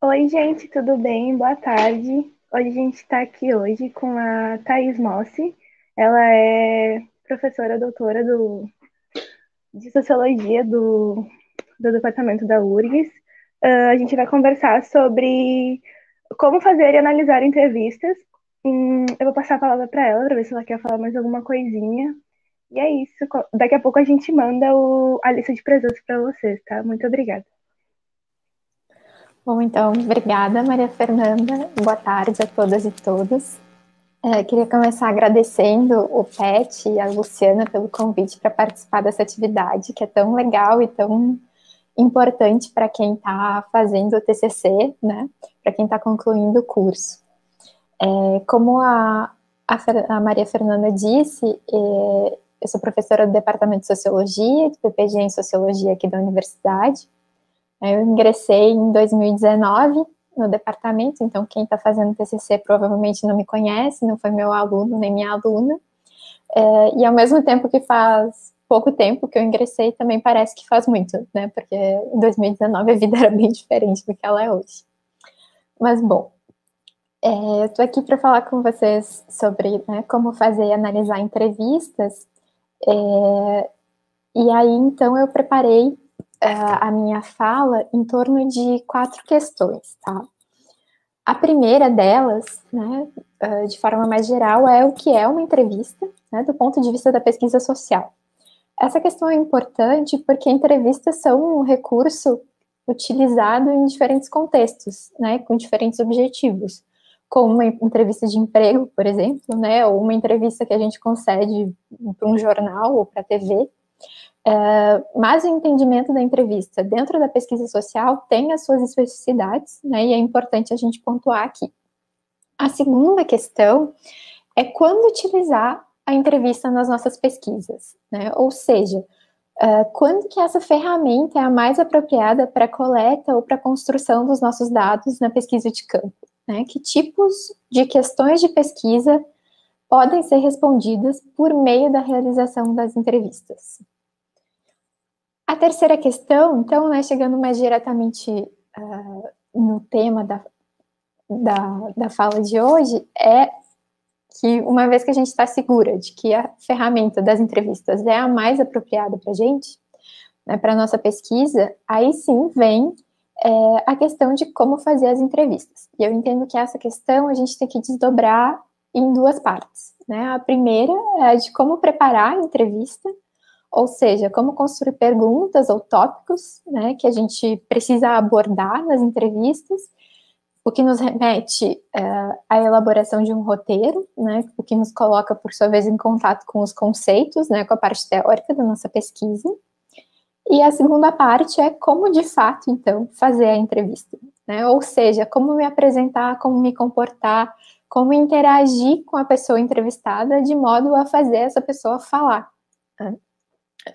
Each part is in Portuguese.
Oi, gente, tudo bem? Boa tarde. Hoje a gente está aqui hoje com a Thaís Mossi. Ela é professora doutora do, de Sociologia do, do Departamento da URGS. Uh, a gente vai conversar sobre como fazer e analisar entrevistas. Hum, eu vou passar a palavra para ela para ver se ela quer falar mais alguma coisinha. E é isso. Daqui a pouco a gente manda o, a lista de presença para vocês, tá? Muito obrigada. Bom, então, obrigada, Maria Fernanda. Boa tarde a todas e todos. É, queria começar agradecendo o Pet e a Luciana pelo convite para participar dessa atividade, que é tão legal e tão importante para quem está fazendo o TCC, né? Para quem está concluindo o curso. É, como a, a, a, Maria Fernanda disse, é, eu sou professora do Departamento de Sociologia, de PPG em Sociologia aqui da universidade, eu ingressei em 2019 no departamento, então quem está fazendo TCC provavelmente não me conhece, não foi meu aluno nem minha aluna. É, e ao mesmo tempo que faz pouco tempo que eu ingressei, também parece que faz muito, né? Porque em 2019 a vida era bem diferente do que ela é hoje. Mas bom, é, eu estou aqui para falar com vocês sobre né, como fazer e analisar entrevistas. É, e aí então eu preparei a minha fala em torno de quatro questões, tá? A primeira delas, né, de forma mais geral, é o que é uma entrevista, né, do ponto de vista da pesquisa social. Essa questão é importante porque entrevistas são um recurso utilizado em diferentes contextos, né, com diferentes objetivos, como uma entrevista de emprego, por exemplo, né, ou uma entrevista que a gente concede para um jornal ou para a TV, é, mas o entendimento da entrevista dentro da pesquisa social tem as suas especificidades, né, e é importante a gente pontuar aqui. A segunda questão é quando utilizar a entrevista nas nossas pesquisas, né, ou seja, uh, quando que essa ferramenta é a mais apropriada para coleta ou para construção dos nossos dados na pesquisa de campo, né, que tipos de questões de pesquisa podem ser respondidas por meio da realização das entrevistas. A terceira questão, então, né, chegando mais diretamente uh, no tema da, da, da fala de hoje, é que uma vez que a gente está segura de que a ferramenta das entrevistas é a mais apropriada para a gente, né, para a nossa pesquisa, aí sim vem é, a questão de como fazer as entrevistas. E eu entendo que essa questão a gente tem que desdobrar em duas partes. Né? A primeira é de como preparar a entrevista, ou seja, como construir perguntas ou tópicos né, que a gente precisa abordar nas entrevistas, o que nos remete uh, à elaboração de um roteiro, né, o que nos coloca, por sua vez, em contato com os conceitos, né, com a parte teórica da nossa pesquisa. E a segunda parte é como, de fato, então, fazer a entrevista. Né, ou seja, como me apresentar, como me comportar, como interagir com a pessoa entrevistada de modo a fazer essa pessoa falar. Né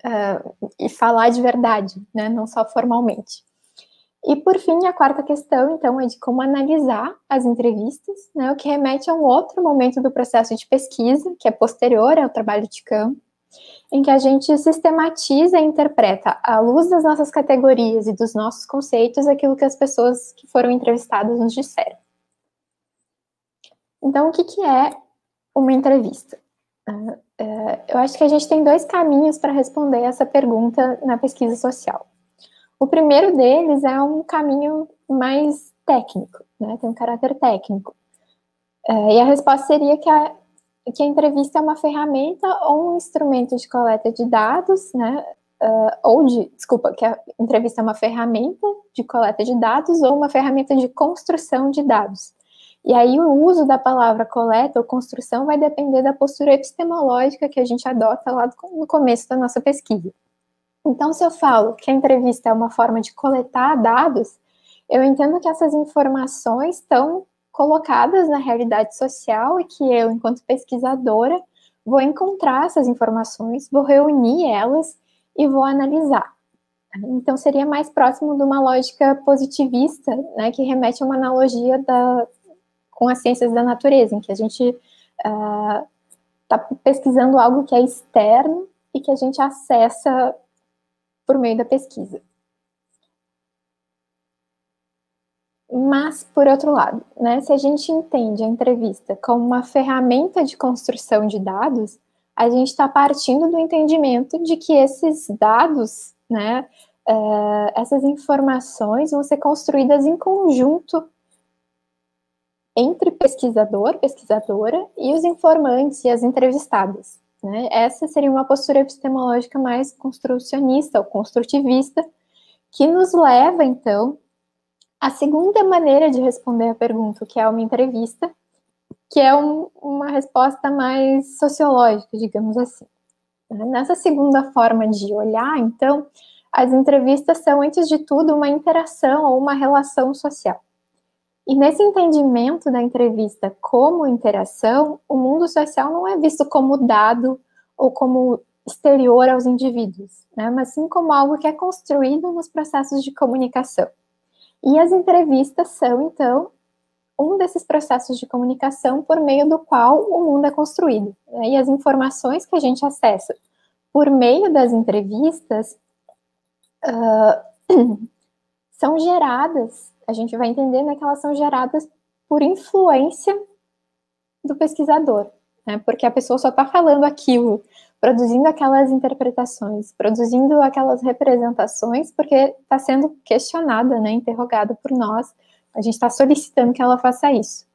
uh, e falar de verdade, né, não só formalmente. E por fim, a quarta questão, então, é de como analisar as entrevistas, né, o que remete a um outro momento do processo de pesquisa, que é posterior ao trabalho de campo, em que a gente sistematiza e interpreta, à luz das nossas categorias e dos nossos conceitos, aquilo que as pessoas que foram entrevistadas nos disseram. Então, o que, que é uma entrevista? Uh, é, eu acho que a gente tem dois caminhos para responder essa pergunta na pesquisa social. O primeiro deles é um caminho mais técnico, né, tem um caráter técnico. É, e a resposta seria que a, que a entrevista é uma ferramenta ou um instrumento de coleta de dados, né, ou de, desculpa, que a entrevista é uma ferramenta de coleta de dados ou uma ferramenta de construção de dados. E aí o uso da palavra coleta ou construção vai depender da postura epistemológica que a gente adota lá no começo da nossa pesquisa. Então, se eu falo que a entrevista é uma forma de coletar dados, eu entendo que essas informações estão colocadas na realidade social e que eu, enquanto pesquisadora, vou encontrar essas informações, vou reunir elas e vou analisar. Então, seria mais próximo de uma lógica positivista, né, que remete a uma analogia da, com as ciências da natureza, em que a gente está uh, pesquisando algo que é externo e que a gente acessa por meio da pesquisa. Mas, por outro lado, né, se a gente entende a entrevista como uma ferramenta de construção de dados, a gente está partindo do entendimento de que esses dados, né, uh, essas informações vão ser construídas em conjunto entre pesquisador, pesquisadora e os informantes e as entrevistadas. Né? Essa seria uma postura epistemológica mais construcionista ou construtivista, que nos leva, então, à segunda maneira de responder a pergunta, que é uma entrevista, que é um, uma resposta mais sociológica, digamos assim. Nessa segunda forma de olhar, então, as entrevistas são, antes de tudo, uma interação ou uma relação social. E nesse entendimento da entrevista como interação, o mundo social não é visto como dado ou como exterior aos indivíduos, né, mas sim como algo que é construído nos processos de comunicação. E as entrevistas são, então, um desses processos de comunicação por meio do qual o mundo é construído. Né? E as informações que a gente acessa por meio das entrevistas uh, são geradas, a gente vai entender né, que elas são geradas por influência do pesquisador, né? porque a pessoa só está falando aquilo, produzindo aquelas interpretações, produzindo aquelas representações, porque está sendo questionada, né, interrogada por nós, a gente está solicitando que ela faça isso.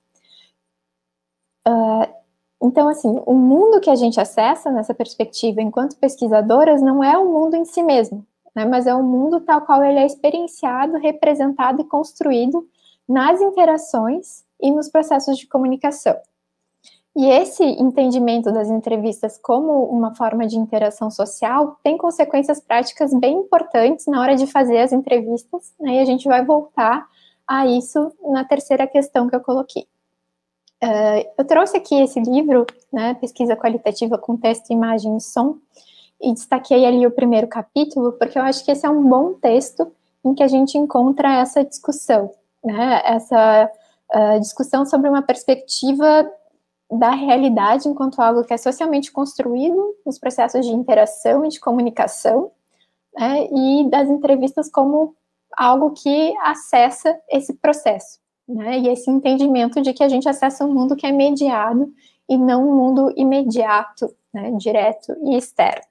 Uh, então, assim, o mundo que a gente acessa nessa perspectiva enquanto pesquisadoras não é o mundo em si mesmo, né, mas é o mundo tal qual ele é experienciado, representado e construído nas interações e nos processos de comunicação. E esse entendimento das entrevistas como uma forma de interação social tem consequências práticas bem importantes na hora de fazer as entrevistas, né, e a gente vai voltar a isso na terceira questão que eu coloquei. Uh, eu trouxe aqui esse livro, né, Pesquisa Qualitativa com Texto, Imagem e Som, e destaquei ali o primeiro capítulo, porque eu acho que esse é um bom texto em que a gente encontra essa discussão, né, essa uh, discussão sobre uma perspectiva da realidade enquanto algo que é socialmente construído nos processos de interação e de comunicação, né, e das entrevistas como algo que acessa esse processo, né? E esse entendimento de que a gente acessa um mundo que é mediado e não um mundo imediato, né? direto e externo.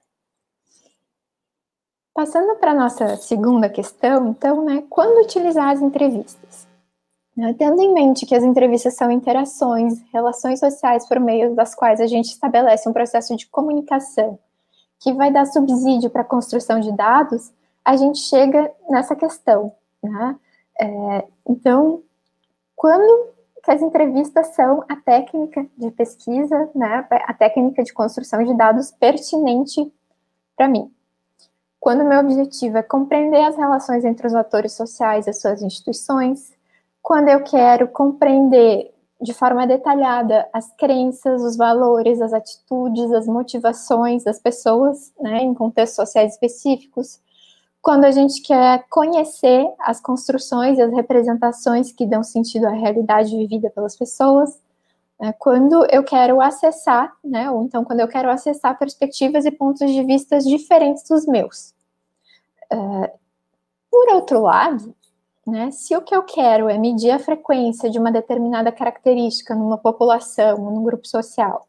Passando para a nossa segunda questão, então, né, quando utilizar as entrevistas? Né, tendo em mente que as entrevistas são interações, relações sociais por meio das quais a gente estabelece um processo de comunicação que vai dar subsídio para a construção de dados, a gente chega nessa questão, né? É, então, quando que as entrevistas são a técnica de pesquisa, né, a técnica de construção de dados pertinente para mim? Quando meu objetivo é compreender as relações entre os atores sociais e as suas instituições, quando eu quero compreender de forma detalhada as crenças, os valores, as atitudes, as motivações das pessoas, né, em contextos sociais específicos, quando a gente quer conhecer as construções e as representações que dão sentido à realidade vivida pelas pessoas, quando eu quero acessar, né, ou então quando eu quero acessar perspectivas e pontos de vista diferentes dos meus. Uh, por outro lado, né, se o que eu quero é medir a frequência de uma determinada característica numa população, num grupo social,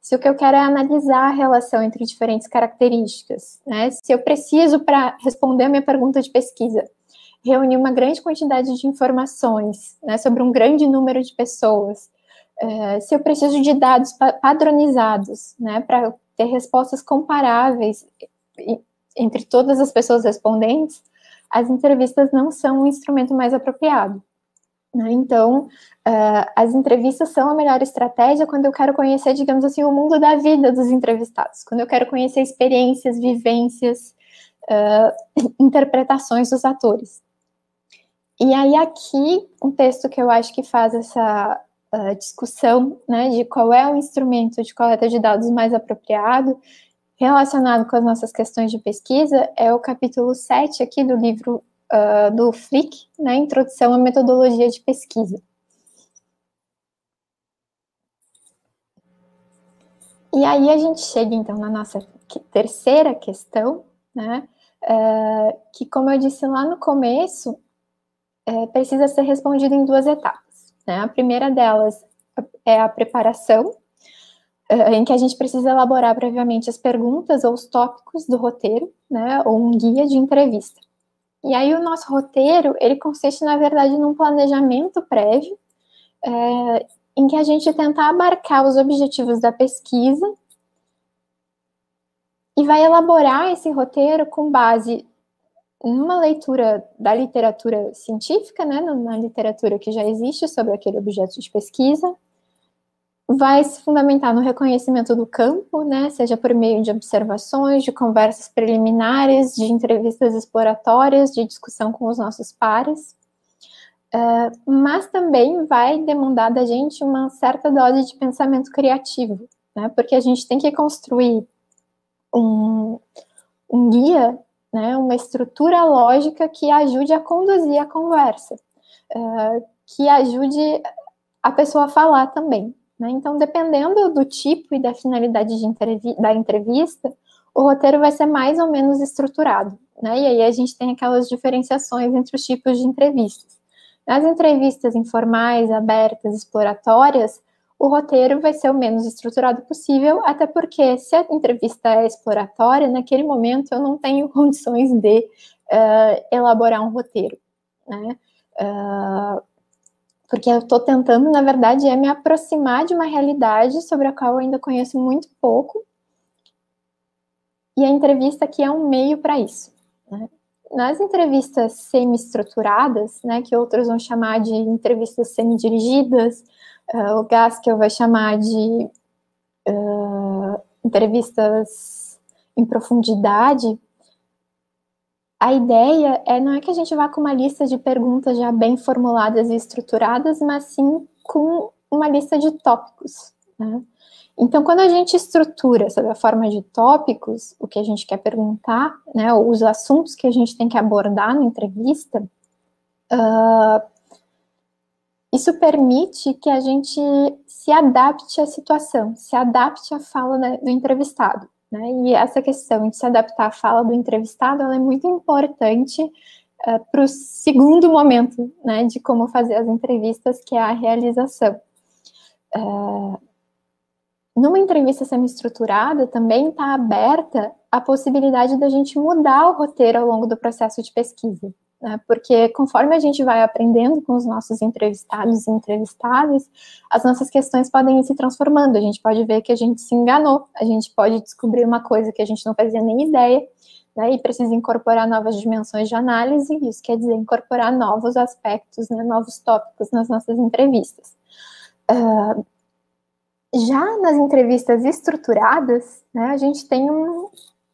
se o que eu quero é analisar a relação entre diferentes características, né? Se eu preciso, para responder a minha pergunta de pesquisa, reunir uma grande quantidade de informações né, sobre um grande número de pessoas, uh, se eu preciso de dados pa padronizados, né, para ter respostas comparáveis entre todas as pessoas respondentes, as entrevistas não são um instrumento mais apropriado. Né? Então, uh, as entrevistas são a melhor estratégia quando eu quero conhecer, digamos assim, o mundo da vida dos entrevistados, quando eu quero conhecer experiências, vivências, uh, interpretações dos atores. E aí, aqui, um texto que eu acho que faz essa discussão né, de qual é o instrumento de coleta de dados mais apropriado, relacionado com as nossas questões de pesquisa, é o capítulo 7 aqui do livro uh, do Flick, né, Introdução à Metodologia de Pesquisa. E aí a gente chega, então, na nossa terceira questão, né, uh, que, como eu disse lá no começo, é, precisa ser respondido em duas etapas. Né? A primeira delas é a preparação, é, em que a gente precisa elaborar previamente as perguntas ou os tópicos do roteiro, né, ou um guia de entrevista. E aí o nosso roteiro, ele consiste, na verdade, num planejamento prévio, é, em que a gente tenta abarcar os objetivos da pesquisa e vai elaborar esse roteiro com base numa leitura da literatura científica, né, na literatura que já existe sobre aquele objeto de pesquisa, vai se fundamentar no reconhecimento do campo, né, seja por meio de observações, de conversas preliminares, de entrevistas exploratórias, de discussão com os nossos pares, uh, mas também vai demandar da gente uma certa dose de pensamento criativo, né, porque a gente tem que construir um, um guia, né, uma estrutura lógica que ajude a conduzir a conversa, uh, que ajude a pessoa a falar também, né? Então, dependendo do tipo e da finalidade de entrevi da entrevista, o roteiro vai ser mais ou menos estruturado. Né? E aí a gente tem aquelas diferenciações entre os tipos de entrevistas. Nas entrevistas informais, abertas, exploratórias, o roteiro vai ser o menos estruturado possível, até porque se a entrevista é exploratória, naquele momento eu não tenho condições de uh, elaborar um roteiro. Né? Uh, porque eu estou tentando, na verdade, é me aproximar de uma realidade sobre a qual eu ainda conheço muito pouco. E a entrevista aqui é um meio para isso. Né? Nas entrevistas semi-estruturadas, né, que outros vão chamar de entrevistas semi-dirigidas, uh, o Gaskell vai chamar de uh, entrevistas em profundidade, a ideia é não é que a gente vá com uma lista de perguntas já bem formuladas e estruturadas, mas sim com uma lista de tópicos. Né? Então, quando a gente estrutura sob a forma de tópicos o que a gente quer perguntar, né, os assuntos que a gente tem que abordar na entrevista, uh, isso permite que a gente se adapte à situação, se adapte à fala do entrevistado. Né? E essa questão de se adaptar à fala do entrevistado é muito importante uh, eh, para o segundo momento né, de como fazer as entrevistas, que é a realização. Uh, numa entrevista semi-estruturada, também está aberta a possibilidade da gente mudar o roteiro ao longo do processo de pesquisa né? porque conforme a gente vai aprendendo com os nossos entrevistados e entrevistadas, as nossas questões podem ir se transformando. A gente pode ver que a gente se enganou, a gente pode descobrir uma coisa que a gente não fazia nem ideia, né? e precisa incorporar novas dimensões de análise, isso quer dizer incorporar novos aspectos, né? novos tópicos nas nossas entrevistas. Uh, já nas entrevistas estruturadas, né, a gente tem um,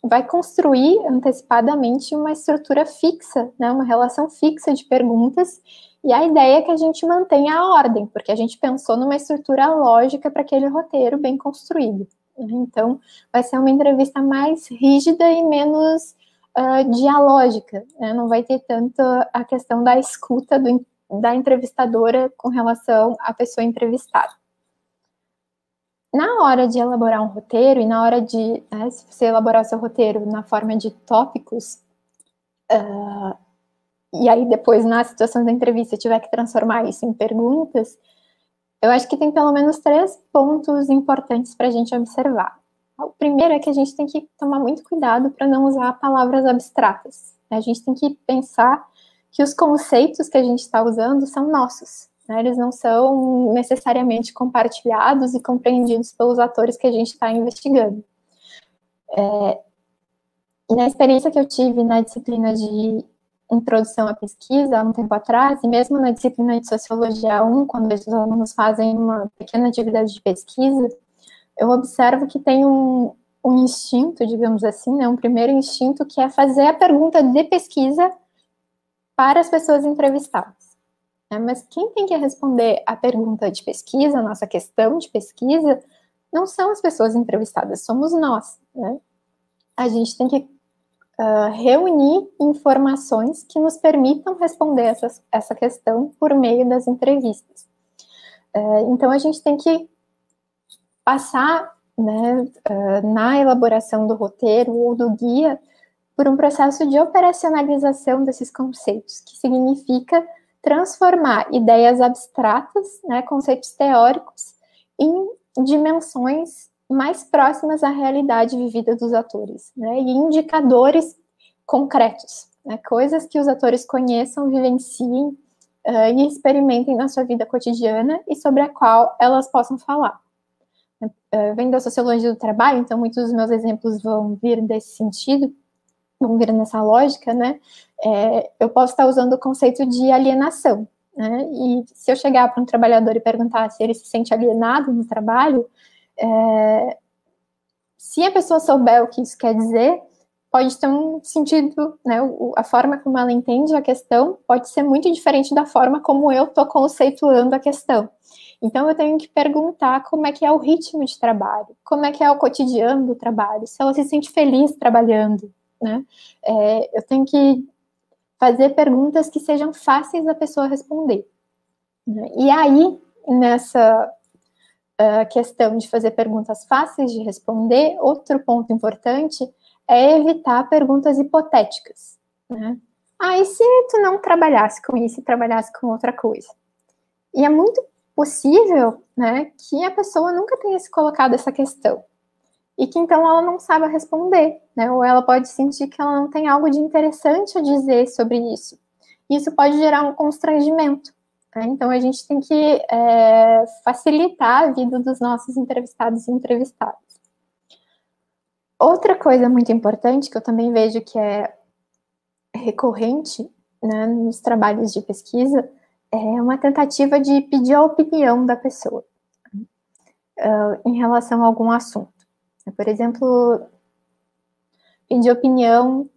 vai construir antecipadamente uma estrutura fixa, né, uma relação fixa de perguntas, e a ideia é que a gente mantenha a ordem, porque a gente pensou numa estrutura lógica para aquele roteiro bem construído. Né? Então, vai ser uma entrevista mais rígida e menos uh, dialógica, né? não vai ter tanto a questão da escuta do, da entrevistadora com relação à pessoa entrevistada na hora de elaborar um roteiro e na hora de, né, se você elaborar seu roteiro na forma de tópicos, uh, e aí depois na situação da entrevista tiver que transformar isso em perguntas, eu acho que tem pelo menos três pontos importantes para a gente observar. O primeiro é que a gente tem que tomar muito cuidado para não usar palavras abstratas. A gente tem que pensar que os conceitos que a gente está usando são nossos. Né? Eles não são necessariamente compartilhados e compreendidos pelos atores que a gente está investigando. É, e na experiência que eu tive na disciplina de introdução à pesquisa, há um tempo atrás, e mesmo na disciplina de Sociologia 1, quando os alunos fazem uma pequena atividade de pesquisa, eu observo que tem um, um instinto, digamos assim, né, um primeiro instinto que é fazer a pergunta de pesquisa para as pessoas entrevistadas. Né? Mas quem tem que responder a pergunta de pesquisa, a nossa questão de pesquisa, não são as pessoas entrevistadas, somos nós. Né? A gente tem que uh, reunir informações que nos permitam responder essa, essa questão por meio das entrevistas. Uh, então, a gente tem que passar né, uh, na elaboração do roteiro ou do guia por um processo de operacionalização desses conceitos, que significa transformar ideias abstratas, né, conceitos teóricos, em dimensões mais próximas à realidade vivida dos atores, né, e indicadores concretos, né, coisas que os atores conheçam, vivenciem uh, e experimentem na sua vida cotidiana e sobre a qual elas possam falar. Uh, vem da sociologia do trabalho, então muitos dos meus exemplos vão vir desse sentido, vão vir nessa lógica, né? É, eu posso estar usando o conceito de alienação, né? E se eu chegar para um trabalhador e perguntar se ele se sente alienado no trabalho, é, se a pessoa souber o que isso quer dizer, pode ter um sentido, né? A forma como ela entende a questão pode ser muito diferente da forma como eu estou conceituando a questão. Então eu tenho que perguntar como é que é o ritmo de trabalho, como é que é o cotidiano do trabalho, se ela se sente feliz trabalhando, né? É, eu tenho que fazer perguntas que sejam fáceis da pessoa responder. Né? E aí, nessa uh, questão de fazer perguntas fáceis de responder, outro ponto importante é evitar perguntas hipotéticas. Né? Ah, e se tu não trabalhasse com isso e trabalhasse com outra coisa? E é muito possível né, que a pessoa nunca tenha se colocado essa questão e que então ela não saiba responder, né? Ou ela pode sentir que ela não tem algo de interessante a dizer sobre isso. Isso pode gerar um constrangimento. Né? Então a gente tem que é, facilitar a vida dos nossos entrevistados e entrevistadas. Outra coisa muito importante que eu também vejo que é recorrente né, nos trabalhos de pesquisa é uma tentativa de pedir a opinião da pessoa uh, em relação a algum assunto. Por exemplo, pedir opinião,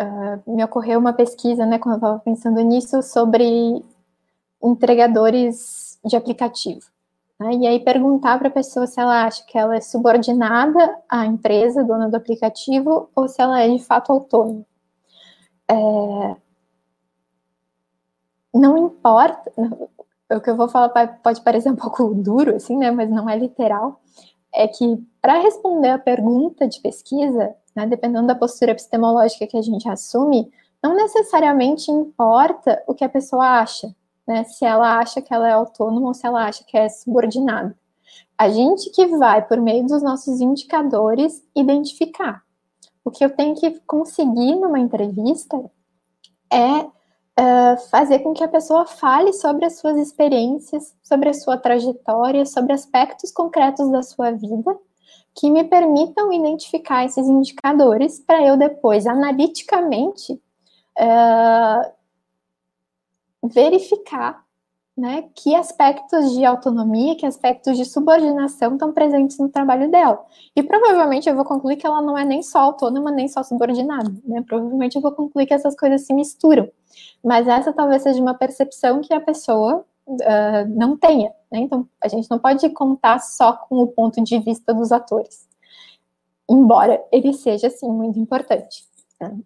uh, me ocorreu uma pesquisa, né, quando eu estava pensando nisso, sobre entregadores de aplicativo. Né, e aí perguntar para a pessoa se ela acha que ela é subordinada à empresa, dona do aplicativo, ou se ela é de fato autônoma. É, não importa, o que eu vou falar pode parecer um pouco duro, assim, né, mas não é literal, é que para responder a pergunta de pesquisa, né, dependendo da postura epistemológica que a gente assume, não necessariamente importa o que a pessoa acha, né, se ela acha que ela é autônoma ou se ela acha que é subordinada. A gente que vai, por meio dos nossos indicadores, identificar. O que eu tenho que conseguir numa entrevista é uh, fazer com que a pessoa fale sobre as suas experiências, sobre a sua trajetória, sobre aspectos concretos da sua vida, que me permitam identificar esses indicadores para eu depois, analiticamente, uh, verificar né, que aspectos de autonomia, que aspectos de subordinação estão presentes no trabalho dela. E provavelmente eu vou concluir que ela não é nem só autônoma, nem só subordinada. Né? Provavelmente eu vou concluir que essas coisas se misturam. Mas essa talvez seja uma percepção que a pessoa uh, não tenha. Né? Então, a gente não pode contar só com o ponto de vista dos atores, embora ele seja, sim, muito importante. Né?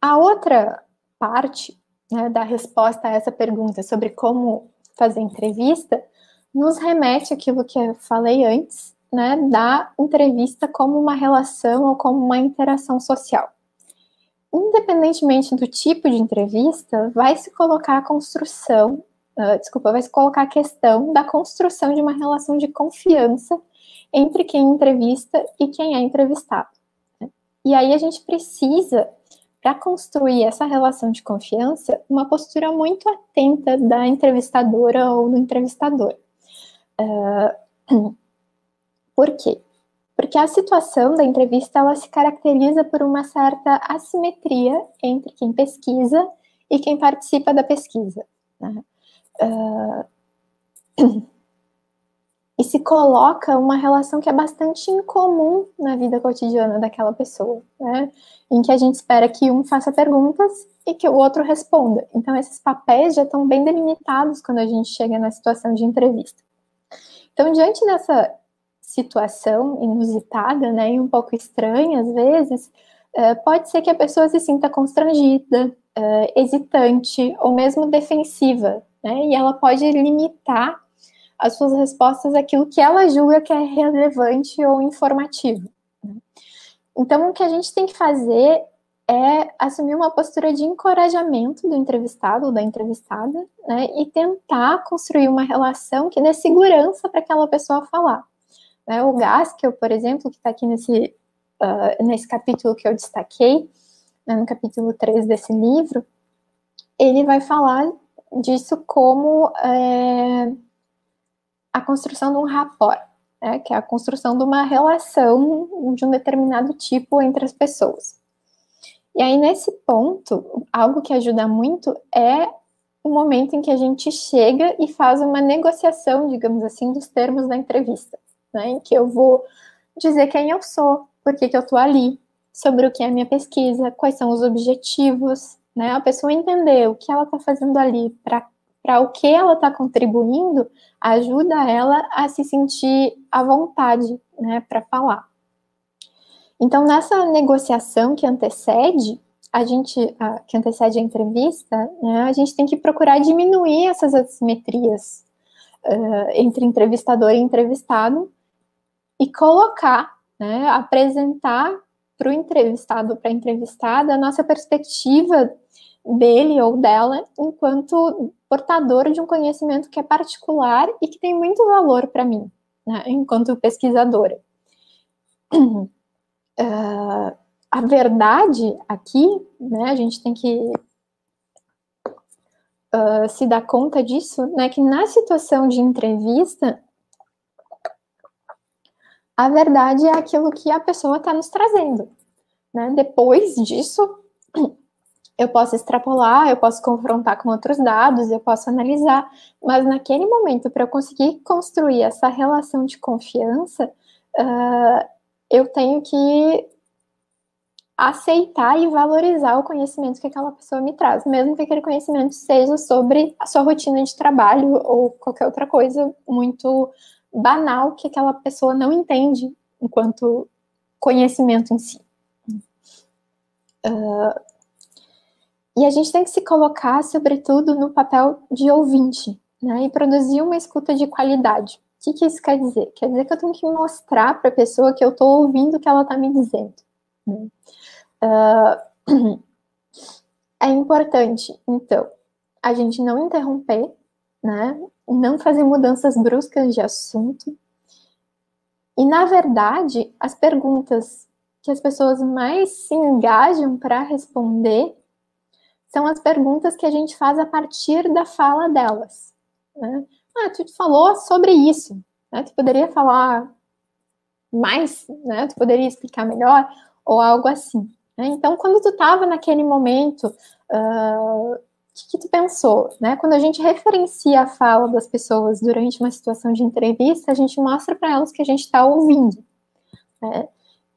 A outra parte né, da resposta a essa pergunta sobre como fazer entrevista nos remete àquilo que eu falei antes, né, da entrevista como uma relação ou como uma interação social independentemente do tipo de entrevista, vai se colocar a construção, uh, desculpa, vai se colocar a questão da construção de uma relação de confiança entre quem entrevista e quem é entrevistado. Né? E aí a gente precisa, para construir essa relação de confiança, uma postura muito atenta da entrevistadora ou do entrevistador. Uh, por quê? porque a situação da entrevista ela se caracteriza por uma certa assimetria entre quem pesquisa e quem participa da pesquisa. Né? Uh, e se coloca uma relação que é bastante incomum na vida cotidiana daquela pessoa, né? em que a gente espera que um faça perguntas e que o outro responda. Então, esses papéis já estão bem delimitados quando a gente chega na situação de entrevista. Então, diante dessa situação inusitada, né, e um pouco estranha às vezes, uh, pode ser que a pessoa se sinta constrangida, uh, hesitante ou mesmo defensiva, né, e ela pode limitar as suas respostas àquilo que ela julga que é relevante ou informativo. Né? Então, o que a gente tem que fazer é assumir uma postura de encorajamento do entrevistado ou da entrevistada, né, e tentar construir uma relação que dê segurança para aquela pessoa falar. Né, o Gaskell, por exemplo, que está aqui nesse, uh, nesse capítulo que eu destaquei, né, no capítulo 3 desse livro, ele vai falar disso como é, a construção de um rapport, né, que é a construção de uma relação de um determinado tipo entre as pessoas. E aí, nesse ponto, algo que ajuda muito é o momento em que a gente chega e faz uma negociação, digamos assim, dos termos da entrevista, né, em que eu vou dizer quem eu sou, por que, que eu estou ali, sobre o que é a minha pesquisa, quais são os objetivos, né? A pessoa entender o que ela está fazendo ali, para o que ela está contribuindo, ajuda ela a se sentir à vontade, né, para falar. Então, nessa negociação que antecede, a gente, que antecede a entrevista, né, a gente tem que procurar diminuir essas assimetrias uh, entre entrevistador e entrevistado e colocar, né, apresentar para o entrevistado, para a entrevistada, a nossa perspectiva dele ou dela enquanto portador de um conhecimento que é particular e que tem muito valor para mim, né, enquanto pesquisadora. Uh, a verdade aqui, né, a gente tem que uh, se dar conta disso, né, que na situação de entrevista, a verdade é aquilo que a pessoa está nos trazendo. Né? Depois disso, eu posso extrapolar, eu posso confrontar com outros dados, eu posso analisar, mas naquele momento, para eu conseguir construir essa relação de confiança, uh, eu tenho que aceitar e valorizar o conhecimento que aquela pessoa me traz, mesmo que aquele conhecimento seja sobre a sua rotina de trabalho ou qualquer outra coisa muito banal que aquela pessoa não entende enquanto conhecimento em si. Uh, e a gente tem que se colocar, sobretudo, no papel de ouvinte, né? E produzir uma escuta de qualidade. O que, que isso quer dizer? Quer dizer que eu tenho que mostrar para a pessoa que eu estou ouvindo o que ela está me dizendo. Né? Uh, é importante, então, a gente não interromper, né? não fazer mudanças bruscas de assunto. E, na verdade, as perguntas que as pessoas mais se engajam para responder são as perguntas que a gente faz a partir da fala delas. Né? Ah, tu falou sobre isso, né? tu poderia falar mais, né? tu poderia explicar melhor, ou algo assim. Né? Então, quando tu estava naquele momento uh, que, que tu pensou? Né? Quando a gente referencia a fala das pessoas durante uma situação de entrevista, a gente mostra para elas que a gente está ouvindo. Né?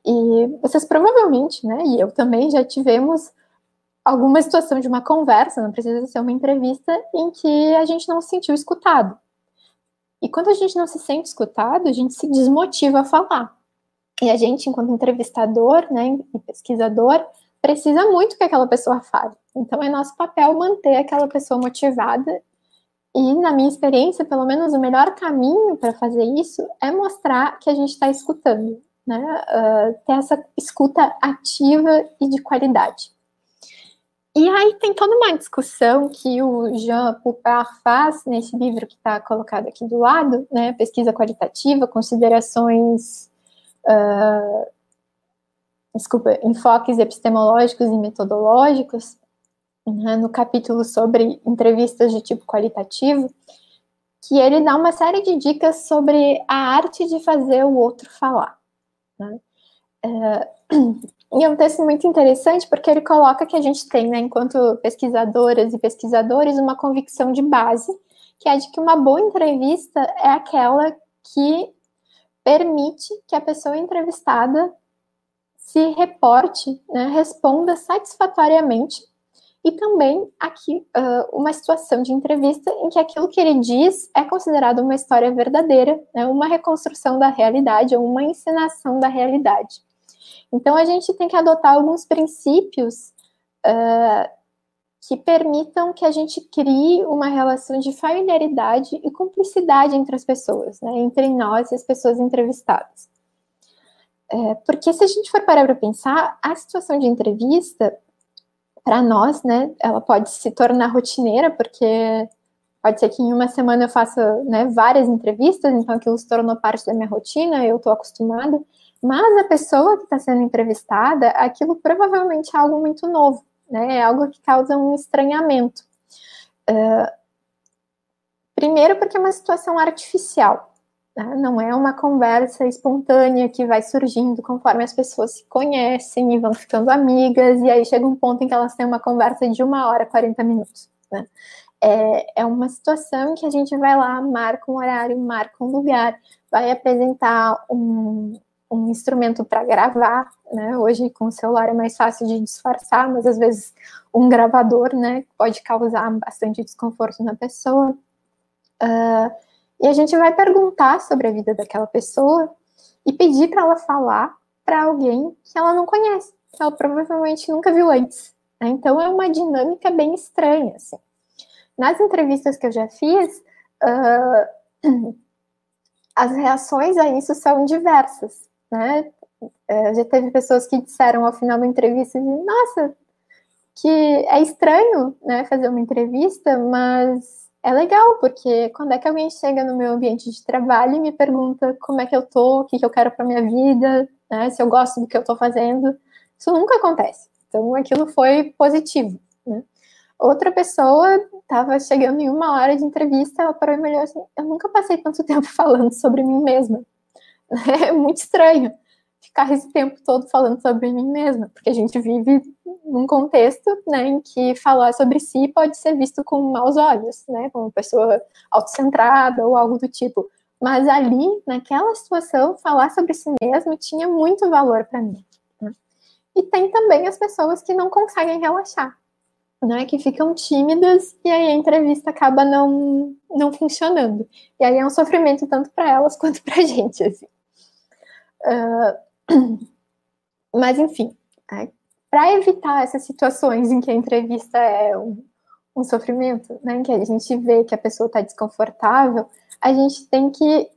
E vocês provavelmente, né, e eu também já tivemos alguma situação de uma conversa, não precisa ser uma entrevista, em que a gente não se sentiu escutado. E quando a gente não se sente escutado, a gente se desmotiva a falar. E a gente, enquanto entrevistador né, e pesquisador, precisa muito que aquela pessoa fale. Então, é nosso papel manter aquela pessoa motivada. E, na minha experiência, pelo menos o melhor caminho para fazer isso é mostrar que a gente está escutando, né? Uh, ter essa escuta ativa e de qualidade. E aí tem toda uma discussão que o Jean Poupart faz nesse livro que está colocado aqui do lado, né? Pesquisa qualitativa, considerações uh, desculpa, enfoques epistemológicos e metodológicos, né, no capítulo sobre entrevistas de tipo qualitativo, que ele dá uma série de dicas sobre a arte de fazer o outro falar. Né? É, e é um texto muito interessante porque ele coloca que a gente tem, né, enquanto pesquisadoras e pesquisadores, uma convicção de base, que é de que uma boa entrevista é aquela que permite que a pessoa entrevistada se reporte, né, responda satisfatoriamente e também aqui uh, uma situação de entrevista em que aquilo que ele diz é considerado uma história verdadeira, né, uma reconstrução da realidade ou uma encenação da realidade. Então a gente tem que adotar alguns princípios uh, que permitam que a gente crie uma relação de familiaridade e cumplicidade entre as pessoas, né, entre nós e as pessoas entrevistadas. É, porque se a gente for parar para pensar, a situação de entrevista, para nós, né, ela pode se tornar rotineira, porque pode ser que em uma semana eu faça né, várias entrevistas, então aquilo se tornou parte da minha rotina, eu estou acostumada, mas a pessoa que está sendo entrevistada, aquilo provavelmente é algo muito novo, né, é algo que causa um estranhamento. Uh, primeiro porque é uma situação artificial, Tá? Não é uma conversa espontânea que vai surgindo conforme as pessoas se conhecem e vão ficando amigas, e aí chega um ponto em que elas têm uma conversa de uma hora, 40 minutos. Né? É, é uma situação que a gente vai lá, marca um horário, marca um lugar, vai apresentar um, um instrumento para gravar, né? Hoje com o celular é mais fácil de disfarçar, mas às vezes um gravador, né, pode causar bastante desconforto na pessoa. Uh, e a gente vai perguntar sobre a vida daquela pessoa e pedir para ela falar para alguém que ela não conhece, que ela provavelmente nunca viu antes. Né? Então é uma dinâmica bem estranha. Assim. Nas entrevistas que eu já fiz, uh, as reações a isso são diversas. Né? Já teve pessoas que disseram ao final da entrevista: Nossa, que é estranho né, fazer uma entrevista, mas é legal, porque quando é que alguém chega no meu ambiente de trabalho e me pergunta como é que eu tô, o que, que eu quero para minha vida, né, se eu gosto do que eu tô fazendo, isso nunca acontece. Então, aquilo foi positivo. Né? Outra pessoa estava chegando em uma hora de entrevista, ela parou e me olhou assim: Eu nunca passei tanto tempo falando sobre mim mesma. É muito estranho ficar esse tempo todo falando sobre mim mesma, porque a gente vive num contexto né, em que falar sobre si pode ser visto com maus olhos, né, como pessoa autocentrada ou algo do tipo. Mas ali, naquela situação, falar sobre si mesmo tinha muito valor para mim. Né? E tem também as pessoas que não conseguem relaxar, né, que ficam tímidas e aí a entrevista acaba não, não funcionando. E aí é um sofrimento tanto para elas quanto para a gente. Assim. Uh, mas, enfim, é, para evitar essas situações em que a entrevista é um, um sofrimento, né, em que a gente vê que a pessoa está desconfortável, a gente tem que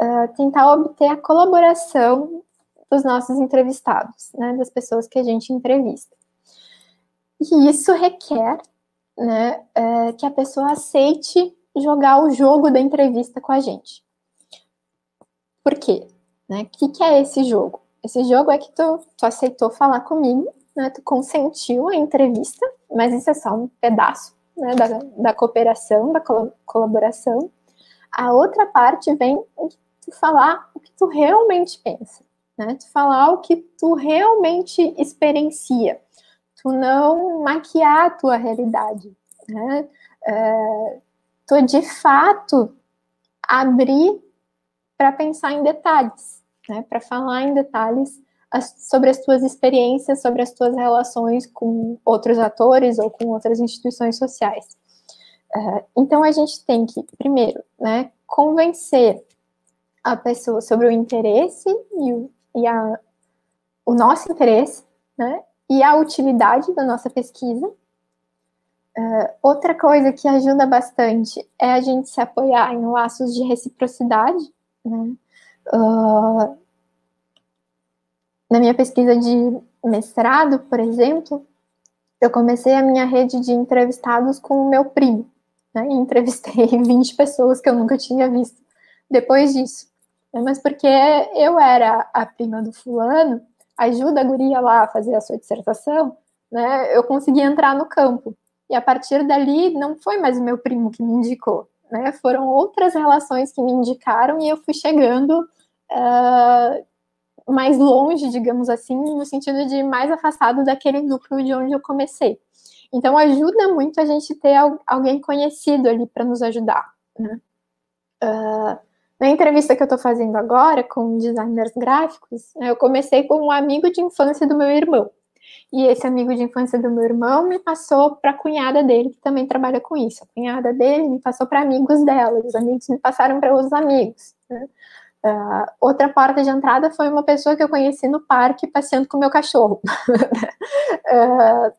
uh, tentar obter a colaboração dos nossos entrevistados, né, das pessoas que a gente entrevista. E isso requer né, uh, que a pessoa aceite jogar o jogo da entrevista com a gente. Por quê? Né? O que, que é esse jogo? Esse jogo é que tu, tu aceitou falar comigo, né? Tu consentiu a entrevista, mas isso é só um pedaço né? da, da cooperação, da col colaboração. A outra parte vem tu falar o que tu realmente pensa, né? Tu falar o que tu realmente experiencia. Tu não maquiar a tua realidade, né? É, tu de fato abrir para pensar em detalhes né, para falar em detalhes as, sobre as tuas experiências, sobre as tuas relações com outros atores ou com outras instituições sociais. Uh, então a gente tem que, primeiro, né, convencer a pessoa sobre o interesse e, o, e a, o nosso interesse, né, e a utilidade da nossa pesquisa. Uh, outra coisa que ajuda bastante é a gente se apoiar em laços de reciprocidade, né? Uh, na minha pesquisa de mestrado, por exemplo, eu comecei a minha rede de entrevistados com o meu primo. Né, e entrevistei 20 pessoas que eu nunca tinha visto depois disso. Né, mas porque eu era a prima do fulano, ajuda a guria lá a fazer a sua dissertação, né, eu consegui entrar no campo. E a partir dali, não foi mais o meu primo que me indicou, né, foram outras relações que me indicaram e eu fui chegando uh, mais longe, digamos assim, no sentido de mais afastado daquele núcleo de onde eu comecei. Então ajuda muito a gente ter alguém conhecido ali para nos ajudar. Né? Uh, na entrevista que eu estou fazendo agora com designers gráficos, eu comecei com um amigo de infância do meu irmão. E esse amigo de infância do meu irmão me passou para a cunhada dele, que também trabalha com isso. A cunhada dele me passou para amigos dela, os amigos me passaram para outros amigos. Né? Uh, outra porta de entrada foi uma pessoa que eu conheci no parque passeando com meu cachorro. uh,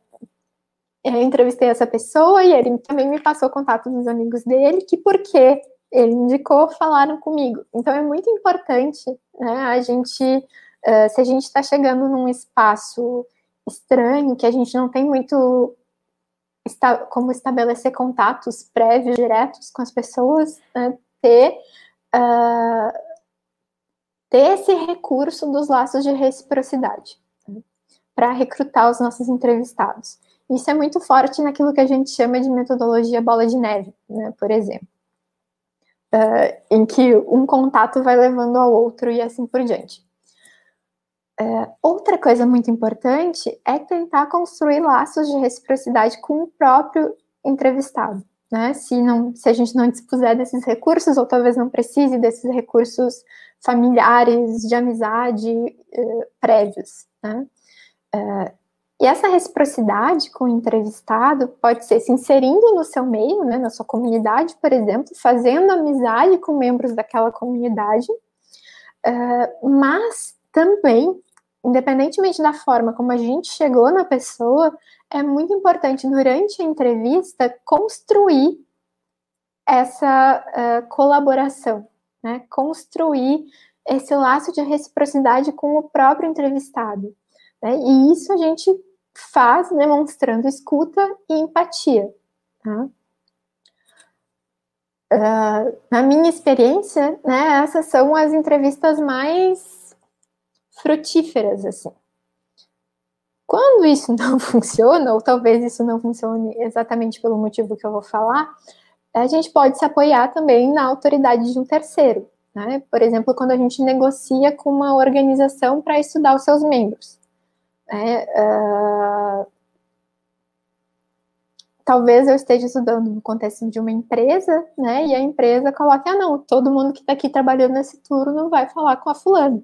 eu entrevistei essa pessoa e ele também me passou o contato dos amigos dele, que porque ele indicou, falaram comigo. Então é muito importante né, a gente Uh, se a gente está chegando num espaço estranho, que a gente não tem muito esta, como estabelecer contatos prévios, diretos com as pessoas, né, ter, uh, ter esse recurso dos laços de reciprocidade né, para recrutar os nossos entrevistados. Isso é muito forte naquilo que a gente chama de metodologia bola de neve, né, por exemplo. Uh, em que um contato vai levando ao outro e assim por diante. É, outra coisa muito importante é tentar construir laços de reciprocidade com o próprio entrevistado. Né? Se, não, se a gente não dispuser desses recursos, ou talvez não precise desses recursos familiares, de amizade eh, prévios. Né? Eh, e essa reciprocidade com o entrevistado pode ser se inserindo no seu meio, né, na sua comunidade, por exemplo, fazendo amizade com membros daquela comunidade, uh, mas também independentemente da forma como a gente chegou na pessoa, é muito importante durante a entrevista construir essa uh, colaboração, né? Construir esse laço de reciprocidade com o próprio entrevistado. Né? E isso a gente faz demonstrando escuta e empatia. Tá? Uh, na minha experiência, né, essas são as entrevistas mais frutíferas, assim. Quando isso não funciona, ou talvez isso não funcione exatamente pelo motivo que eu vou falar, a gente pode se apoiar também na autoridade de um terceiro. Né? Por exemplo, quando a gente negocia com uma organização para estudar os seus membros. Né? Uh, talvez eu esteja estudando no contexto de uma empresa, né? E a empresa coloque, ah, não, todo mundo que está aqui trabalhando nesse turno vai falar com a fulana.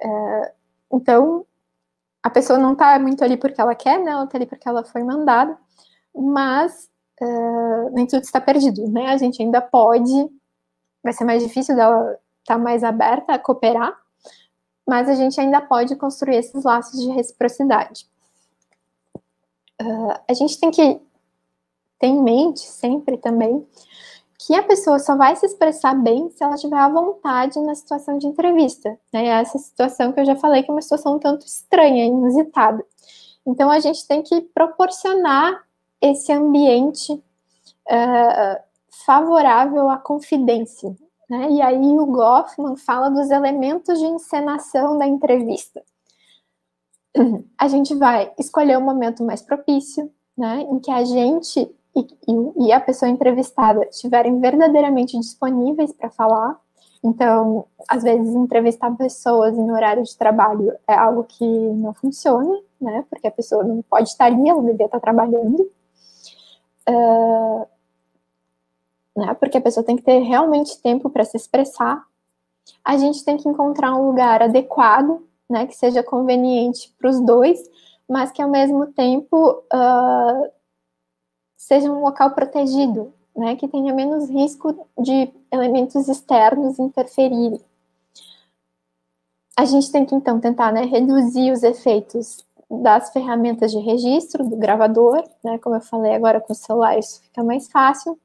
É, então, a pessoa não está muito ali porque ela quer, né? Ela está ali porque ela foi mandada, mas é, nem tudo está perdido, né? A gente ainda pode, vai ser mais difícil dela estar tá mais aberta a cooperar, mas a gente ainda pode construir esses laços de reciprocidade. Uh, a gente tem que ter em mente sempre também que a pessoa só vai se expressar bem se ela tiver à vontade na situação de entrevista. Né? Essa situação que eu já falei que é uma situação um tanto estranha, inusitada. Então a gente tem que proporcionar esse ambiente uh, favorável à confidência. Né? E aí o Goffman fala dos elementos de encenação da entrevista. A gente vai escolher o um momento mais propício, né, em que a gente e, e, a pessoa entrevistada estiverem verdadeiramente disponíveis para falar. Então, às vezes, entrevistar pessoas em horário de trabalho é algo que não funciona, né? Porque a pessoa não pode estar ali, ela deveria estar trabalhando. Uh, né? Porque a pessoa tem que ter realmente tempo para se expressar. A gente tem que encontrar um lugar adequado, né? Que seja conveniente para os dois, mas que ao mesmo tempo uh, seja um local protegido, né, que tenha menos risco de elementos externos interferirem. A gente tem que então tentar né, reduzir os efeitos das ferramentas de registro, do gravador, né, como eu falei agora com o celular, isso fica mais fácil.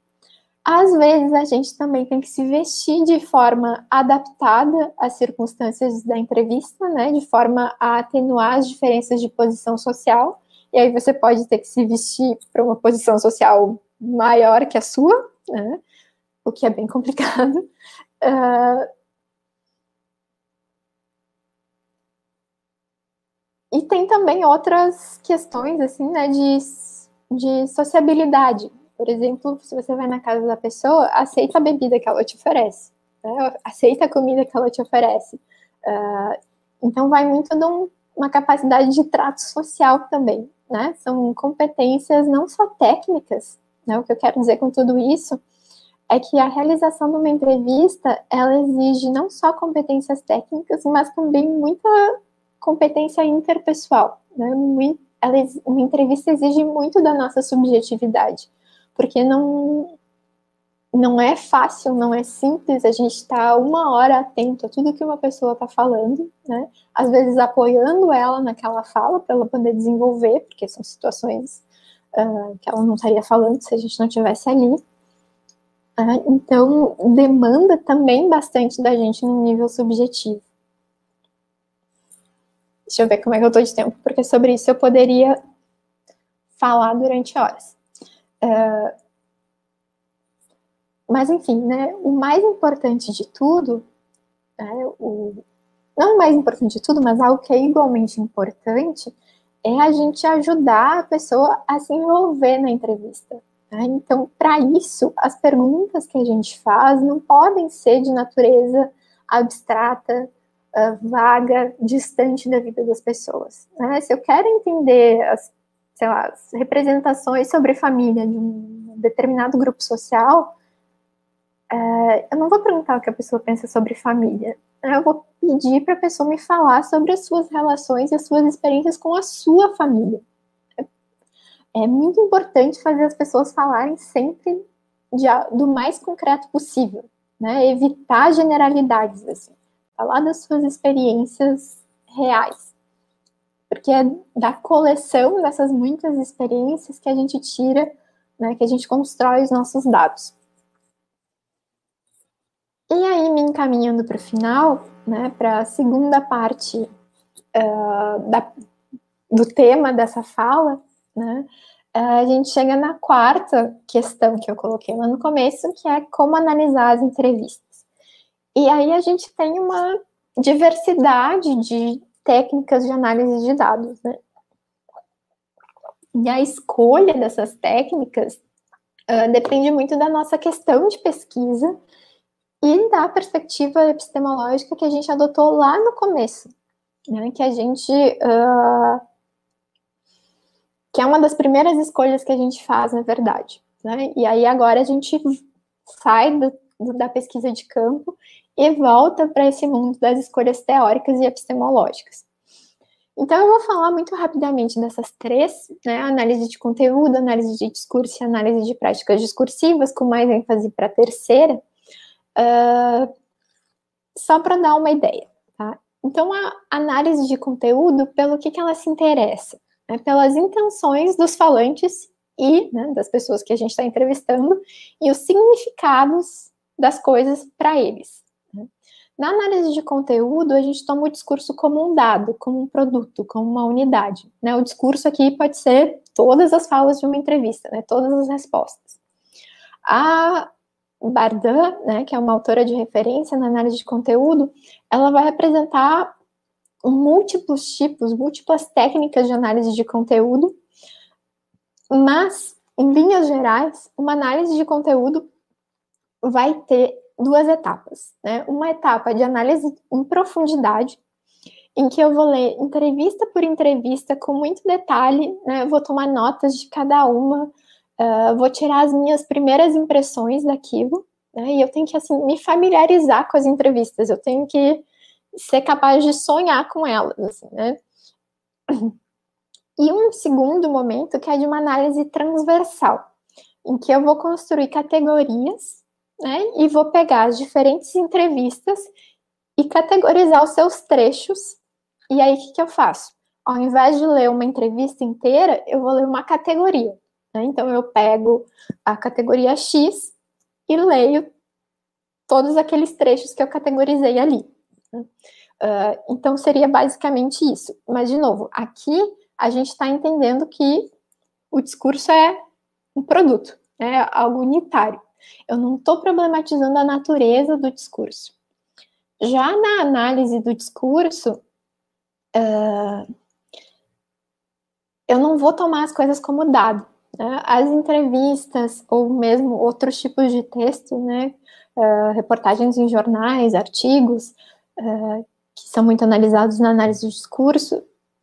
Às vezes a gente também tem que se vestir de forma adaptada às circunstâncias da entrevista, né, de forma a atenuar as diferenças de posição social e aí você pode ter que se vestir para uma posição social maior que a sua, né? o que é bem complicado. Uh, e tem também outras questões, assim, né, de, de sociabilidade. Por exemplo, se você vai na casa da pessoa, aceita a bebida que ela te oferece, né? aceita a comida que ela te oferece. Uh, então, vai muito de um, uma capacidade de trato social também né? São competências não só técnicas, né? O que eu quero dizer com tudo isso é que a realização de uma entrevista, ela exige não só competências técnicas, mas também muita competência interpessoal, né? Ela, uma entrevista exige muito da nossa subjetividade, porque não não é fácil, não é simples a gente estar tá uma hora atento a tudo que uma pessoa está falando, né? Às vezes apoiando ela naquela fala para ela poder desenvolver, porque são situações uh, que ela não estaria falando se a gente não tivesse ali. Uh, então, demanda também bastante da gente no nível subjetivo. Deixa eu ver como é que eu tô de tempo, porque sobre isso eu poderia falar durante horas. Uh, mas, enfim, né, o mais importante de tudo, né, o, não o mais importante de tudo, mas algo que é igualmente importante, é a gente ajudar a pessoa a se envolver na entrevista. Né? Então, para isso, as perguntas que a gente faz não podem ser de natureza abstrata, uh, vaga, distante da vida das pessoas. Né? Se eu quero entender as, lá, as representações sobre família de um determinado grupo social, uh, eu não vou perguntar o que a pessoa pensa sobre família. Eu vou pedir para a pessoa me falar sobre as suas relações e as suas experiências com a sua família. É muito importante fazer as pessoas falarem sempre de, do mais concreto possível, né? Evitar generalidades, assim. Falar das suas experiências reais. Porque é da coleção dessas muitas experiências que a gente tira, né, que a gente constrói os nossos dados. E aí, me encaminhando para o final, né, para a segunda parte uh, da, do tema dessa fala, né, a gente chega na quarta questão que eu coloquei lá no começo, que é como analisar as entrevistas. E aí a gente tem uma diversidade de técnicas de análise de dados, né? E a escolha dessas técnicas uh, depende muito da nossa questão de pesquisa e da perspectiva epistemológica que a gente adotou lá no começo, né? Que a gente uh, que é uma das primeiras escolhas que a gente faz, na verdade. Né? E aí agora a gente sai do, do, da pesquisa de campo e volta para esse mundo das escolhas teóricas e epistemológicas. Então eu vou falar muito rapidamente dessas três, né? Análise de conteúdo, análise de discurso e análise de práticas discursivas, com mais ênfase para a terceira, uh, só para dar uma ideia, tá? Então a análise de conteúdo, pelo que, que ela se interessa? né, pelas intenções dos falantes e né, das pessoas que a gente está entrevistando e os significados das coisas para eles. Né. Na análise de conteúdo, a gente toma o discurso como um dado, como um produto, como uma unidade. Né? O discurso aqui pode ser todas as falas de uma entrevista, né? todas as respostas. A Bardan, né, que é uma autora de referência na análise de conteúdo, ela vai apresentar múltiplos tipos, múltiplas técnicas de análise de conteúdo, mas, em linhas gerais, uma análise de conteúdo vai ter duas etapas. Né? Uma etapa de análise em profundidade, em que eu vou ler entrevista por entrevista com muito detalhe, né? vou tomar notas de cada uma, uh, vou tirar as minhas primeiras impressões daquilo, né? e eu tenho que assim, me familiarizar com as entrevistas, eu tenho que ser capaz de sonhar com elas, assim, né? E um segundo momento que é de uma análise transversal, em que eu vou construir categorias, né? E vou pegar as diferentes entrevistas e categorizar os seus trechos. E aí, o que, que eu faço? Ao invés de ler uma entrevista inteira, eu vou ler uma categoria. Né? Então, eu pego a categoria X e leio todos aqueles trechos que eu categorizei ali. Uh, então, seria basicamente isso. Mas, de novo, aqui a gente está entendendo que o discurso é um produto, é algo unitário. Eu não estou problematizando a natureza do discurso. Já na análise do discurso, uh, eu não vou tomar as coisas como dado. Né? As entrevistas, ou mesmo outros tipos de texto, né? Uh, reportagens em jornais, artigos, uh, que são muito analisados na análise do discurso,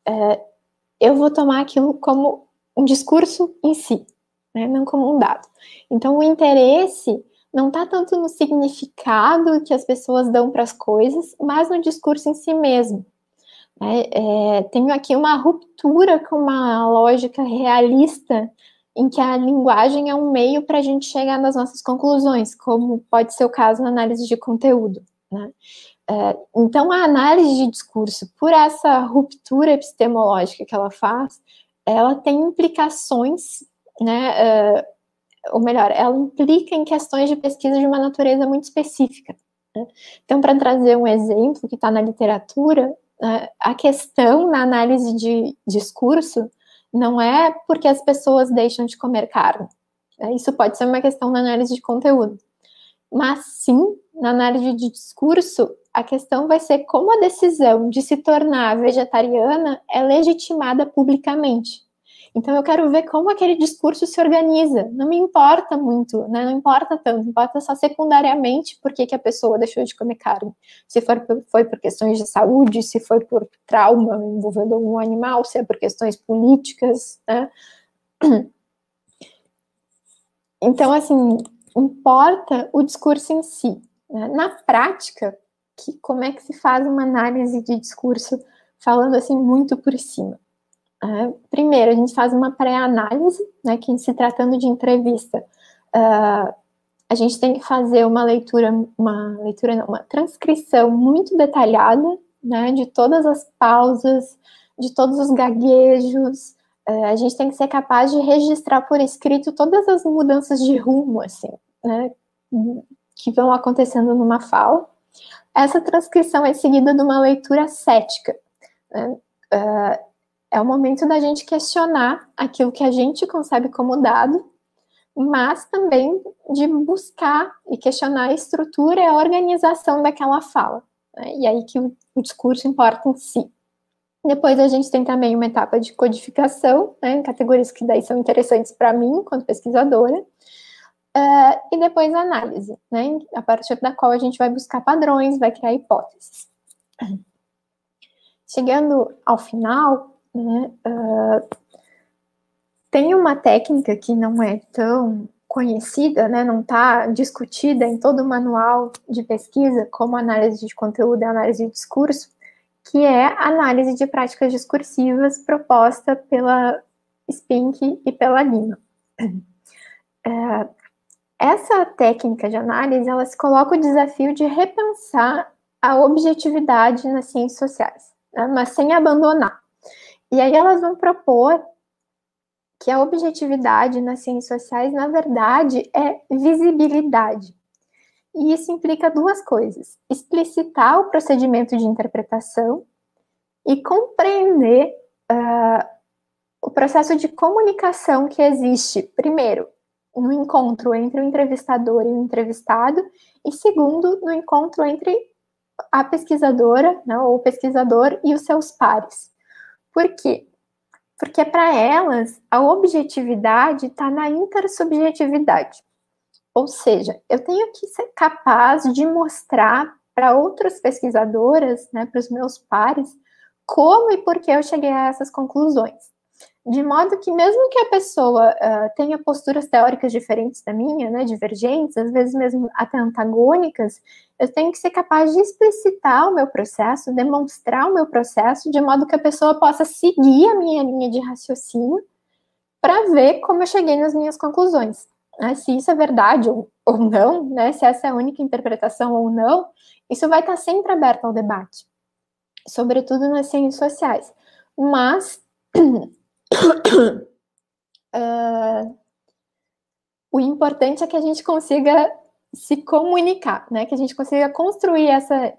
uh, eu vou tomar aquilo como um discurso em si, né, não como um dado. Então, o interesse não está tanto no significado que as pessoas dão para as coisas, mas no discurso em si mesmo. É, é, tenho aqui uma ruptura com uma lógica realista em que a linguagem é um meio para a gente chegar nas nossas conclusões, como pode ser o caso na análise de conteúdo. Né? É, então, a análise de discurso, por essa ruptura epistemológica que ela faz, ela tem implicações, né, é, ou melhor, ela implica em questões de pesquisa de uma natureza muito específica. Né? Então, para trazer um exemplo que está na literatura, Uh, a questão na análise de discurso não é porque as pessoas deixam de comer carne. É, isso pode ser uma questão na análise de conteúdo. Mas sim, na análise de discurso, a questão vai ser como a decisão de se tornar vegetariana é legitimada publicamente. Então eu quero ver como aquele discurso se organiza. Não me importa muito, né? Não importa tanto, importa só secundariamente por que, a pessoa deixou de comer carne. Se for foi por questões de saúde, se foi por trauma envolvendo um animal, se é por questões políticas, né? Então, assim, importa o discurso em si. Né? Na prática, que, como é que se faz uma análise de discurso falando assim muito por cima? É, primeiro, a gente faz uma pré-análise, né, que se tratando de entrevista, uh, a gente tem que fazer uma leitura, uma leitura não, uma transcrição muito detalhada, né, de todas as pausas, de todos os gaguejos, uh, a gente tem que ser capaz de registrar por escrito todas as mudanças de rumo, assim, né, que vão acontecendo numa fala. Essa transcrição é seguida de uma leitura cética, né, uh, é o momento da gente questionar aquilo que a gente concebe como dado, mas também de buscar e questionar a estrutura e a organização daquela fala. Né? E aí que o, discurso importa em si. Depois a gente tem também uma etapa de codificação, né, categorias que daí são interessantes para mim, enquanto pesquisadora, uh, e depois a análise, né, a partir da qual a gente vai buscar padrões, vai criar hipóteses. Chegando ao final, né? Uh, tem uma técnica que não é tão conhecida, né, não está discutida em todo o manual de pesquisa, como análise de conteúdo e análise de discurso, que é análise de práticas discursivas proposta pela Spink e pela Lima. É, essa técnica de análise, ela se coloca o desafio de repensar a objetividade nas ciências sociais, né, mas sem abandonar. E aí elas vão propor que a objetividade nas ciências sociais, na verdade, é visibilidade. E isso implica duas coisas: explicitar o procedimento de interpretação e compreender uh, o processo de comunicação que existe, primeiro, no encontro entre o entrevistador e o entrevistado, e segundo, no encontro entre a pesquisadora, né, ou pesquisador e os seus pares. Por quê? Porque para elas a objetividade está na intersubjetividade. Ou seja, eu tenho que ser capaz de mostrar para outras pesquisadoras, né, para os meus pares, como e por que eu cheguei a essas conclusões de modo que mesmo que a pessoa uh, tenha posturas teóricas diferentes da minha, né, divergentes, às vezes mesmo até antagônicas, eu tenho que ser capaz de explicitar o meu processo, demonstrar o meu processo, de modo que a pessoa possa seguir a minha linha de raciocínio para ver como eu cheguei nas minhas conclusões. Né? Se isso é verdade ou, ou não, né? se essa é a única interpretação ou não, isso vai estar sempre aberto ao debate, sobretudo nas ciências sociais. Mas uh, o importante é que a gente consiga se comunicar, né? Que a gente consiga construir essa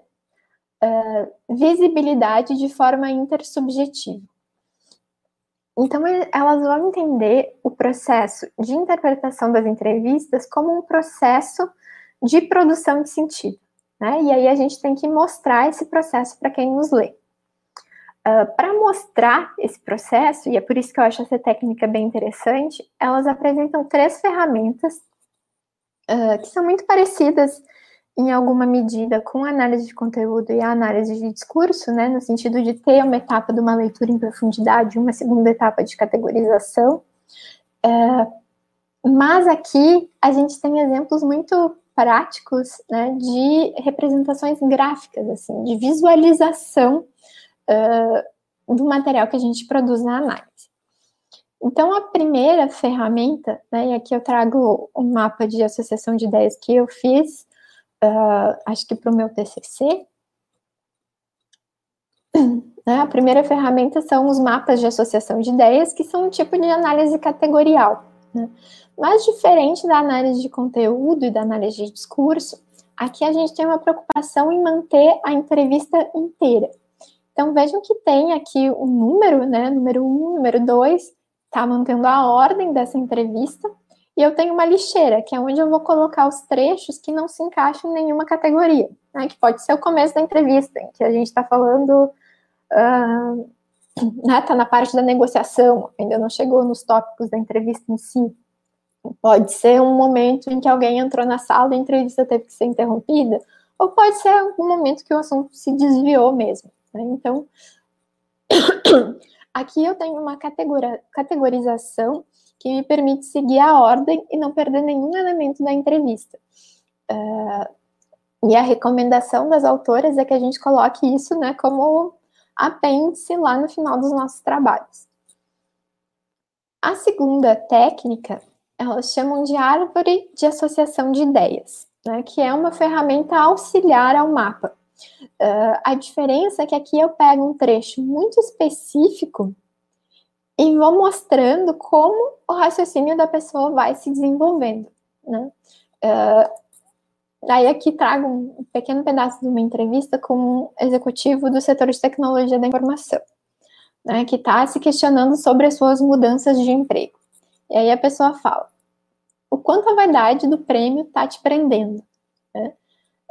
uh, visibilidade de forma intersubjetiva. Então, elas vão entender o processo de interpretação das entrevistas como um processo de produção de sentido, né? E aí a gente tem que mostrar esse processo para quem nos lê. Uh, para mostrar esse processo, e é por isso que eu acho essa técnica bem interessante, elas apresentam três ferramentas uh, que são muito parecidas em alguma medida com a análise de conteúdo e a análise de discurso, né, no sentido de ter uma etapa de uma leitura em profundidade, uma segunda etapa de categorização. Uh, mas aqui a gente tem exemplos muito práticos né, de representações gráficas, assim, de visualização uh, do material que a gente produz na análise. Então, a primeira ferramenta, né, e aqui eu trago um mapa de associação de ideias que eu fiz, uh, acho que para o meu TCC. Né, a primeira ferramenta são os mapas de associação de ideias, que são um tipo de análise categorial. Né? Mas, diferente da análise de conteúdo e da análise de discurso, aqui a gente tem uma preocupação em manter a entrevista inteira. Então vejam que tem aqui o número, né? Número um, número dois, tá mantendo a ordem dessa entrevista. E eu tenho uma lixeira, que é onde eu vou colocar os trechos que não se encaixam em nenhuma categoria, né? Que pode ser o começo da entrevista, em que a gente está falando, uh, né? Tá na parte da negociação, ainda não chegou nos tópicos da entrevista em si. Pode ser um momento em que alguém entrou na sala e a entrevista teve que ser interrompida, ou pode ser um momento que o assunto se desviou mesmo. Né? Então, aqui eu tenho uma categorização que me permite seguir a ordem e não perder nenhum elemento da entrevista. Uh, e a recomendação das autoras é que a gente coloque isso né, como apêndice lá no final dos nossos trabalhos. A segunda técnica, elas chamam de árvore de associação de ideias, né, que é uma ferramenta auxiliar ao mapa. Uh, a diferença é que aqui eu pego um trecho muito específico e vou mostrando como o raciocínio da pessoa vai se desenvolvendo, né? Uh, aí aqui trago um pequeno pedaço de uma entrevista com um executivo do setor de tecnologia da informação, né, que está se questionando sobre as suas mudanças de emprego. E aí a pessoa fala, o quanto a vaidade do prêmio está te prendendo, né?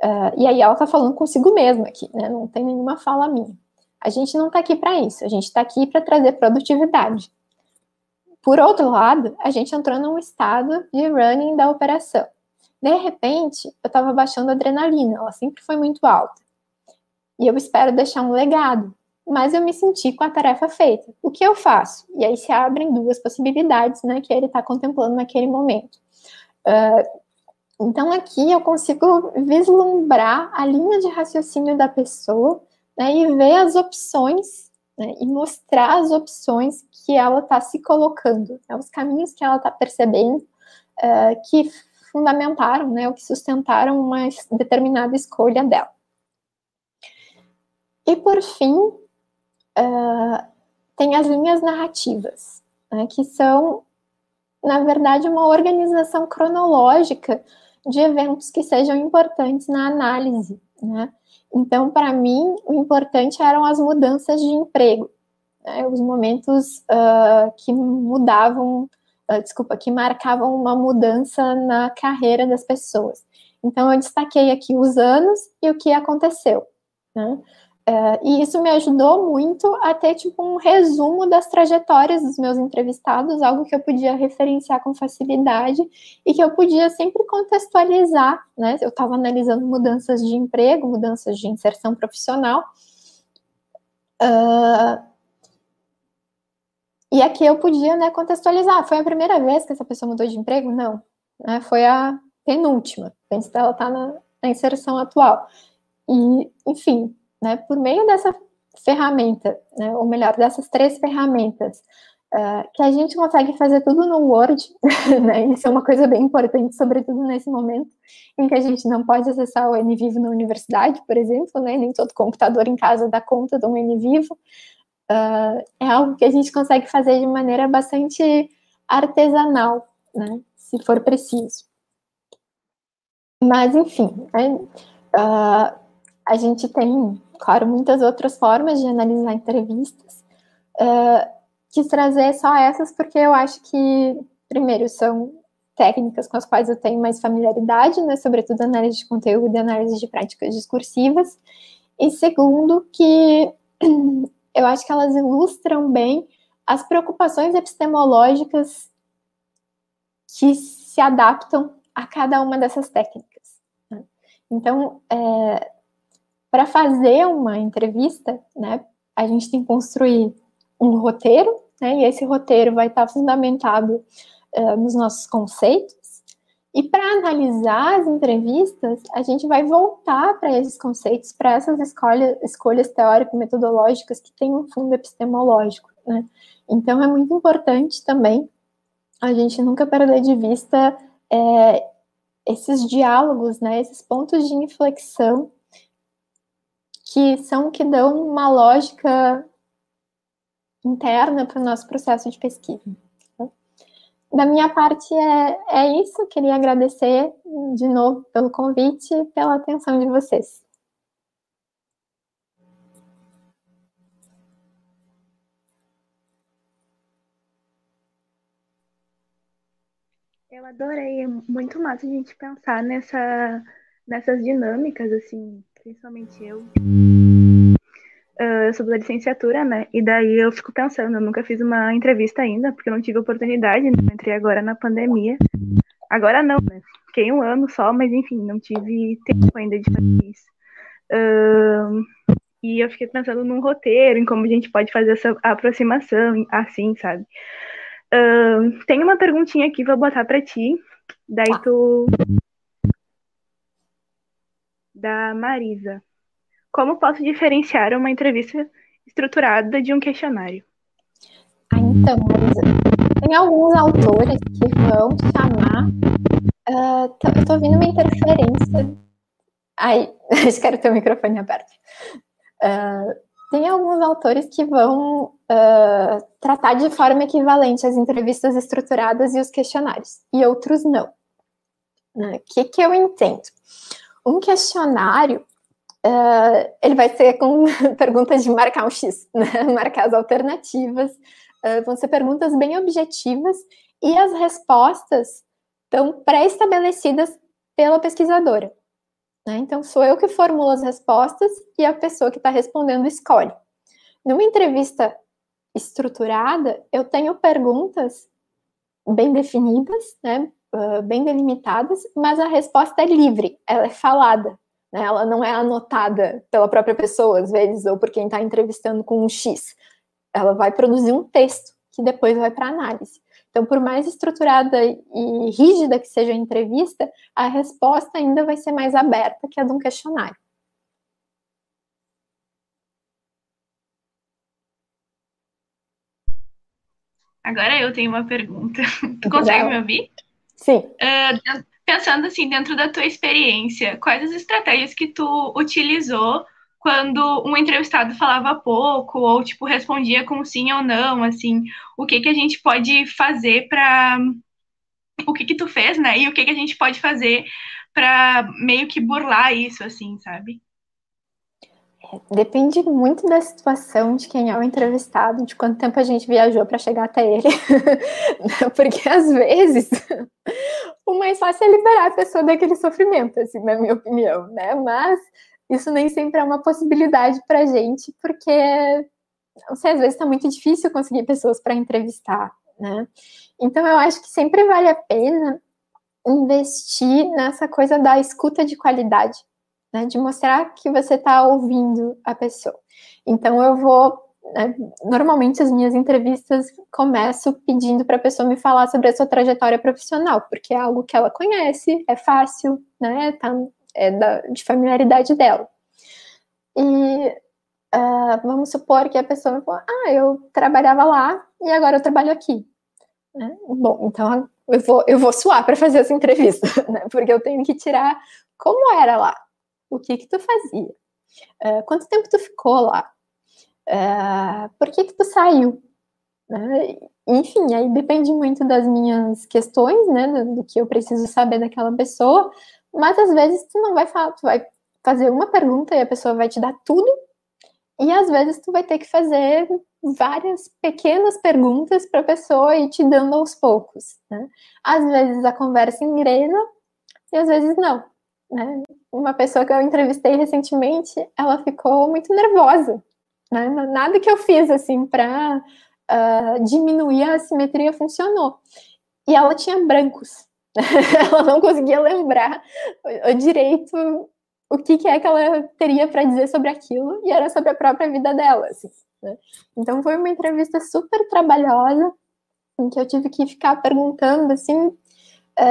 Uh, e aí ela está falando consigo mesma aqui, né? Não tem nenhuma fala minha. A gente não está aqui para isso, a gente está aqui para trazer produtividade. Por outro lado, a gente entrou num estado de running da operação. De repente, eu estava baixando a adrenalina, ela sempre foi muito alta. E eu espero deixar um legado, mas eu me senti com a tarefa feita. O que eu faço? E aí se abrem duas possibilidades, né, que ele está contemplando naquele momento. Uh, então, aqui eu consigo vislumbrar a linha de raciocínio da pessoa né, e ver as opções né, e mostrar as opções que ela está se colocando, né, os caminhos que ela está percebendo uh, que fundamentaram, né, ou que sustentaram uma determinada escolha dela. E por fim, uh, tem as linhas narrativas, né, que são, na verdade, uma organização cronológica de eventos que sejam importantes na análise, né? Então, para mim, o importante eram as mudanças de emprego, né? os momentos uh, que mudavam, uh, desculpa, que marcavam uma mudança na carreira das pessoas. Então, eu destaquei aqui os anos e o que aconteceu. Né? Uh, e isso me ajudou muito a ter tipo um resumo das trajetórias dos meus entrevistados, algo que eu podia referenciar com facilidade e que eu podia sempre contextualizar, né? Eu estava analisando mudanças de emprego, mudanças de inserção profissional. Uh, e aqui eu podia né, contextualizar. Foi a primeira vez que essa pessoa mudou de emprego? Não. Né, foi a penúltima. Antes dela estar tá na, na inserção atual. E, enfim, né, por meio dessa ferramenta, né, ou melhor, dessas três ferramentas, uh, que a gente consegue fazer tudo no Word, né, isso é uma coisa bem importante, sobretudo nesse momento em que a gente não pode acessar o NVivo na universidade, por exemplo, né, nem todo computador em casa dá conta de um NVivo, uh, é algo que a gente consegue fazer de maneira bastante artesanal, né, se for preciso. Mas, enfim, né, uh, a gente tem claro, muitas outras formas de analisar entrevistas. Uh, quis trazer só essas porque eu acho que, primeiro, são técnicas com as quais eu tenho mais familiaridade, né, sobretudo análise de conteúdo e análise de práticas discursivas. E segundo, que eu acho que elas ilustram bem as preocupações epistemológicas que se adaptam a cada uma dessas técnicas. Né. Então, é, para fazer uma entrevista, né, a gente tem que construir um roteiro, né, e esse roteiro vai estar fundamentado uh, nos nossos conceitos. E para analisar as entrevistas, a gente vai voltar para esses conceitos, para essas escolhas, escolhas teórico-metodológicas que têm um fundo epistemológico. Né? Então, é muito importante também a gente nunca perder de vista é, esses diálogos, né, esses pontos de inflexão que são que dão uma lógica interna para o nosso processo de pesquisa. Da minha parte é, é isso, queria agradecer de novo pelo convite e pela atenção de vocês. Eu adorei, é muito massa a gente pensar nessa, nessas dinâmicas, assim, principalmente eu. Uh, eu sou da licenciatura, né? E daí eu fico pensando, eu nunca fiz uma entrevista ainda, porque eu não tive oportunidade, né? Entrei agora na pandemia. Agora não, né? Fiquei um ano só, mas enfim, não tive tempo ainda de fazer isso. Uh, e eu fiquei pensando num roteiro, em como a gente pode fazer essa aproximação, assim, sabe? Uh, tem uma perguntinha aqui, vou botar para ti. Daí tu. Da Marisa. Como posso diferenciar uma entrevista estruturada de um questionário? Ah, então, Marisa, tem alguns autores que vão chamar. Uh, eu tô ouvindo uma interferência. Ai, espero ter o microfone aberto. Uh, tem alguns autores que vão uh, tratar de forma equivalente as entrevistas estruturadas e os questionários, e outros não. O né? que, que eu entendo? Um questionário, uh, ele vai ser com perguntas de marcar um X, né? marcar as alternativas, uh, vão ser perguntas bem objetivas, e as respostas estão pré-estabelecidas pela pesquisadora. Né? Então, sou eu que formulo as respostas e a pessoa que está respondendo escolhe. Numa entrevista estruturada, eu tenho perguntas bem definidas, né, uh, bem delimitadas, mas a resposta é livre, ela é falada, né, ela não é anotada pela própria pessoa, às vezes, ou por quem está entrevistando com um X. Ela vai produzir um texto que depois vai para análise. Então, por mais estruturada e rígida que seja a entrevista, a resposta ainda vai ser mais aberta que a de um questionário. Agora eu tenho uma pergunta. Tu consegue me ouvir? Sim. Uh, pensando assim, dentro da tua experiência, quais as estratégias que tu utilizou quando um entrevistado falava pouco ou tipo respondia com sim ou não, assim, o que que a gente pode fazer para o que que tu fez, né? E o que que a gente pode fazer para meio que burlar isso, assim, sabe? Depende muito da situação de quem é o entrevistado, de quanto tempo a gente viajou para chegar até ele. Porque às vezes o mais fácil é liberar a pessoa daquele sofrimento, assim, na minha opinião, né? Mas isso nem sempre é uma possibilidade para a gente, porque não sei, às vezes está muito difícil conseguir pessoas para entrevistar, né? Então eu acho que sempre vale a pena investir nessa coisa da escuta de qualidade, né? De mostrar que você está ouvindo a pessoa. Então eu vou né, normalmente as minhas entrevistas começo pedindo para a pessoa me falar sobre a sua trajetória profissional, porque é algo que ela conhece, é fácil, né? Tá é da, de familiaridade dela. E uh, vamos supor que a pessoa me ah, eu trabalhava lá e agora eu trabalho aqui. Né? Bom, então eu vou, eu vou suar para fazer essa entrevista, né? porque eu tenho que tirar como era lá, o que que tu fazia, uh, quanto tempo tu ficou lá, uh, por que que tu saiu, né? enfim, aí depende muito das minhas questões, né, do, do que eu preciso saber daquela pessoa, mas às vezes tu não vai falar, tu vai fazer uma pergunta e a pessoa vai te dar tudo, e às vezes tu vai ter que fazer várias pequenas perguntas para a pessoa e te dando aos poucos. Né? Às vezes a conversa engrena e às vezes não. Né? Uma pessoa que eu entrevistei recentemente, ela ficou muito nervosa. Né? Nada que eu fiz assim para uh, ah, diminuir a assimetria funcionou. E ela tinha brancos. ela não conseguia lembrar direito o que, que é que ela teria para dizer sobre aquilo, e era sobre a própria vida dela. Assim, né? Então foi uma entrevista super trabalhosa, em que eu tive que ficar perguntando assim. É,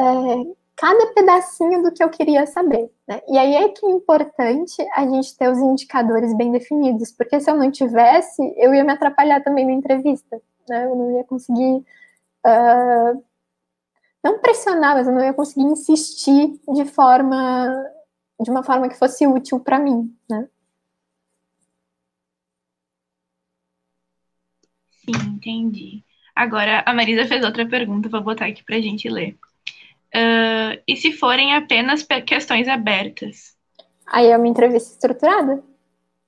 cada pedacinho do que eu queria saber. Né? E aí é que é importante a gente ter os indicadores bem definidos, porque se eu não tivesse, eu ia me atrapalhar também na entrevista. Né? Eu não ia conseguir uh, não pressionar, mas eu não ia conseguir insistir de forma de uma forma que fosse útil para mim, né? Sim, entendi. Agora a Marisa fez outra pergunta, vou botar aqui para a gente ler. Uh, e se forem apenas questões abertas? Aí é uma entrevista estruturada.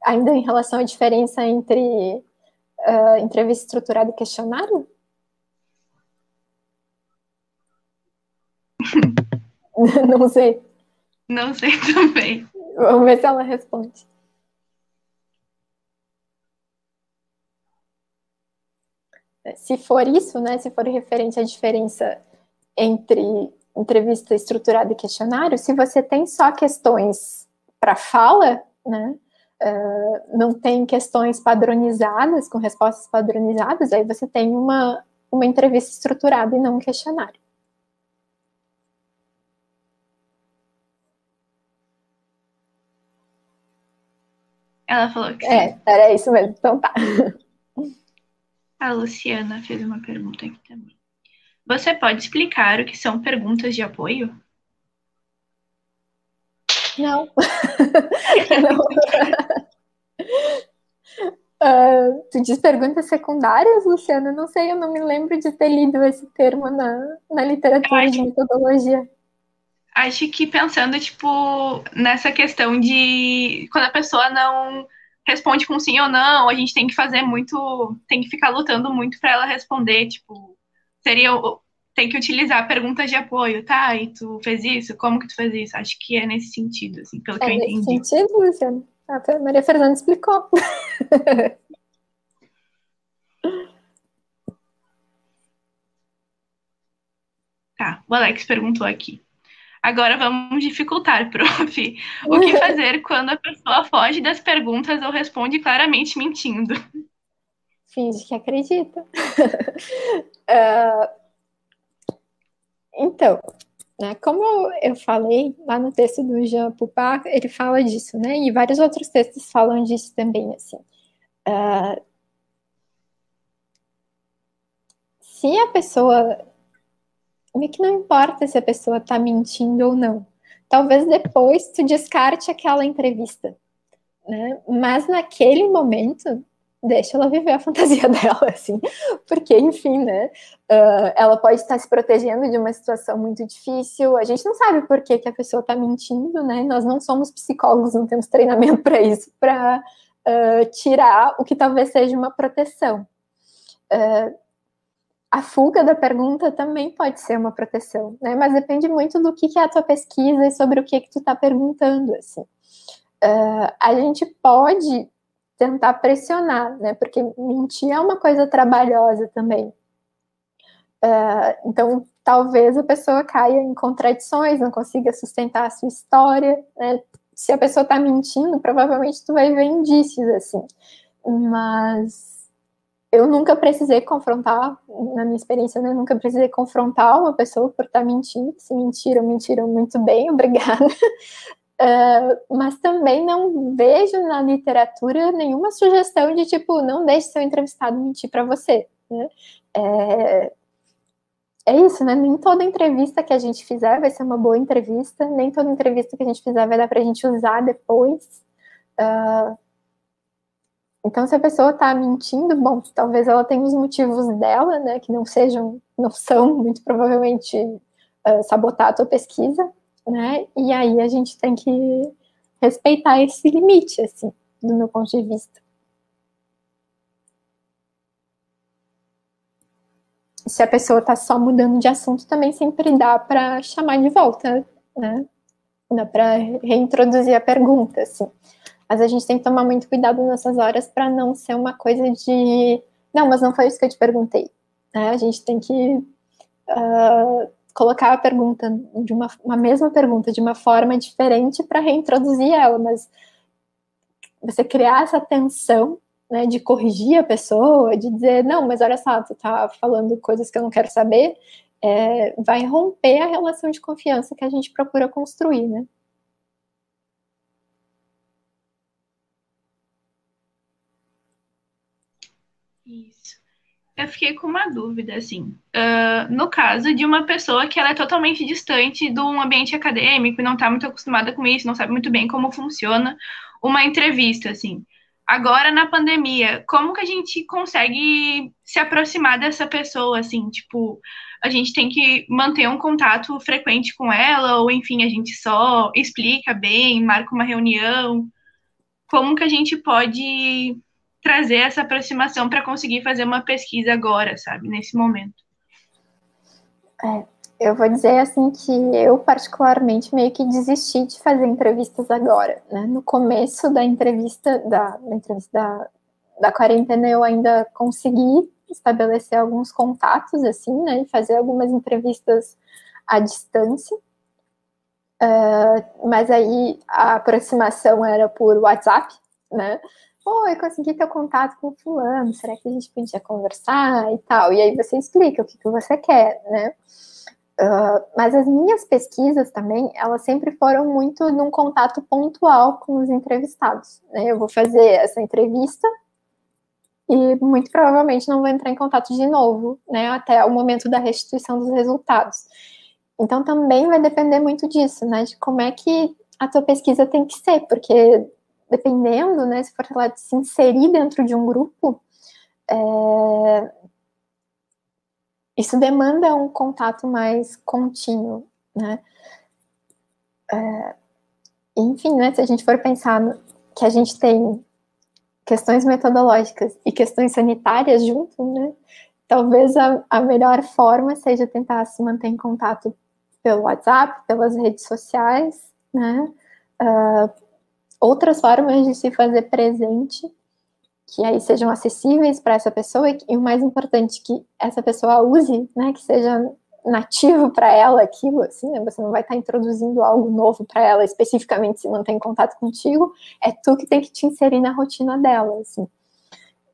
Ainda em relação à diferença entre uh, entrevista estruturada e questionário? Não sei. Não sei também. Vamos ver se ela responde. Se for isso, né, se for referente à diferença entre entrevista estruturada e questionário, se você tem só questões para fala, né, uh, não tem questões padronizadas, com respostas padronizadas, aí você tem uma, uma entrevista estruturada e não um questionário. Ela falou que É, sim. era isso mesmo. Então tá. A Luciana fez uma pergunta aqui também. Você pode explicar o que são perguntas de apoio? Não. Não. Uh, tu diz perguntas secundárias, Luciana? Não sei, eu não me lembro de ter lido esse termo na, na literatura acho, de metodologia. Acho que pensando, tipo, nessa questão de quando a pessoa não responde com sim ou não, a gente tem que fazer muito, tem que ficar lutando muito para ela responder, tipo, seria tem que utilizar perguntas de apoio, tá? E tu fez isso? Como que tu fez isso? Acho que é nesse sentido, assim, pelo é que eu entendi. Nesse sentido, Luciana. A Maria Fernanda explicou. tá, o Alex perguntou aqui. Agora vamos dificultar, prof. O que fazer quando a pessoa foge das perguntas ou responde claramente mentindo? Finge que acredita. uh, então, né, como eu falei lá no texto do Jean Poupart, ele fala disso, né? E vários outros textos falam disso também, assim. Uh, se a pessoa meio que não importa se a pessoa está mentindo ou não. Talvez depois tu descarte aquela entrevista, né? Mas naquele momento, deixa ela viver a fantasia dela, assim, porque, enfim, né? Uh, ela pode estar se protegendo de uma situação muito difícil. A gente não sabe por que, que a pessoa está mentindo, né? Nós não somos psicólogos, não temos treinamento para isso, para uh, tirar o que talvez seja uma proteção. Uh, a fuga da pergunta também pode ser uma proteção, né? Mas depende muito do que, é a tua pesquisa e sobre o que que tu está perguntando, assim. A gente pode tentar pressionar, né? Porque mentir é uma coisa trabalhosa também. Uh, então, talvez a pessoa caia em contradições, não consiga sustentar a sua história, né? Se a pessoa está mentindo, provavelmente tu vai ver indícios, assim. Mas eu nunca precisei confrontar, na minha experiência, né, nunca precisei confrontar uma pessoa por estar mentindo. Se mentiram, mentiram muito bem, obrigada. Uh, mas também não vejo na literatura nenhuma sugestão de tipo, não deixe seu entrevistado mentir para você. Né? É, é isso, né? Nem toda entrevista que a gente fizer vai ser uma boa entrevista, nem toda entrevista que a gente fizer vai dar para a gente usar depois. Uh, então, se a pessoa está mentindo, bom, talvez ela tenha os motivos dela, né, que não sejam, não são, muito provavelmente, uh, sabotar a tua pesquisa, né, e aí a gente tem que respeitar esse limite, assim, do meu ponto de vista. Se a pessoa está só mudando de assunto, também sempre dá para chamar de volta, né, dá para reintroduzir a pergunta, assim. Mas a gente tem que tomar muito cuidado nessas horas para não ser uma coisa de. Não, mas não foi isso que eu te perguntei. Né? A gente tem que uh, colocar a pergunta de uma, uma mesma pergunta de uma forma diferente para reintroduzir ela, mas você criar essa tensão né, de corrigir a pessoa, de dizer, não, mas olha só, tu tá falando coisas que eu não quero saber, é, vai romper a relação de confiança que a gente procura construir, né? Isso. Eu fiquei com uma dúvida, assim. Uh, no caso de uma pessoa que ela é totalmente distante de um ambiente acadêmico e não está muito acostumada com isso, não sabe muito bem como funciona uma entrevista, assim. Agora, na pandemia, como que a gente consegue se aproximar dessa pessoa, assim? Tipo, a gente tem que manter um contato frequente com ela, ou enfim, a gente só explica bem, marca uma reunião. Como que a gente pode trazer essa aproximação para conseguir fazer uma pesquisa agora, sabe, nesse momento. É, eu vou dizer assim que eu particularmente meio que desisti de fazer entrevistas agora, né? No começo da entrevista da, da entrevista da, da quarentena eu ainda consegui estabelecer alguns contatos assim, né? E fazer algumas entrevistas à distância. Uh, mas aí a aproximação era por WhatsApp, né? Oi, consegui ter contato com fulano, será que a gente podia conversar e tal? E aí você explica o que, que você quer, né? Uh, mas as minhas pesquisas também, elas sempre foram muito num contato pontual com os entrevistados. Né? Eu vou fazer essa entrevista e muito provavelmente não vou entrar em contato de novo, né? Até o momento da restituição dos resultados. Então também vai depender muito disso, né? De como é que a tua pesquisa tem que ser, porque dependendo, né? Se for de se inserir dentro de um grupo, é, isso demanda um contato mais contínuo, né? É, enfim, né, se a gente for pensar no, que a gente tem questões metodológicas e questões sanitárias junto, né, talvez a, a melhor forma seja tentar se manter em contato pelo WhatsApp, pelas redes sociais, né, uh, outras formas de se fazer presente que aí sejam acessíveis para essa pessoa e, o mais importante que essa pessoa use, né, que seja nativo para ela aquilo, assim, né, você não vai estar tá introduzindo algo novo para ela especificamente se manter em contato contigo, é tu que tem que te inserir na rotina dela, assim.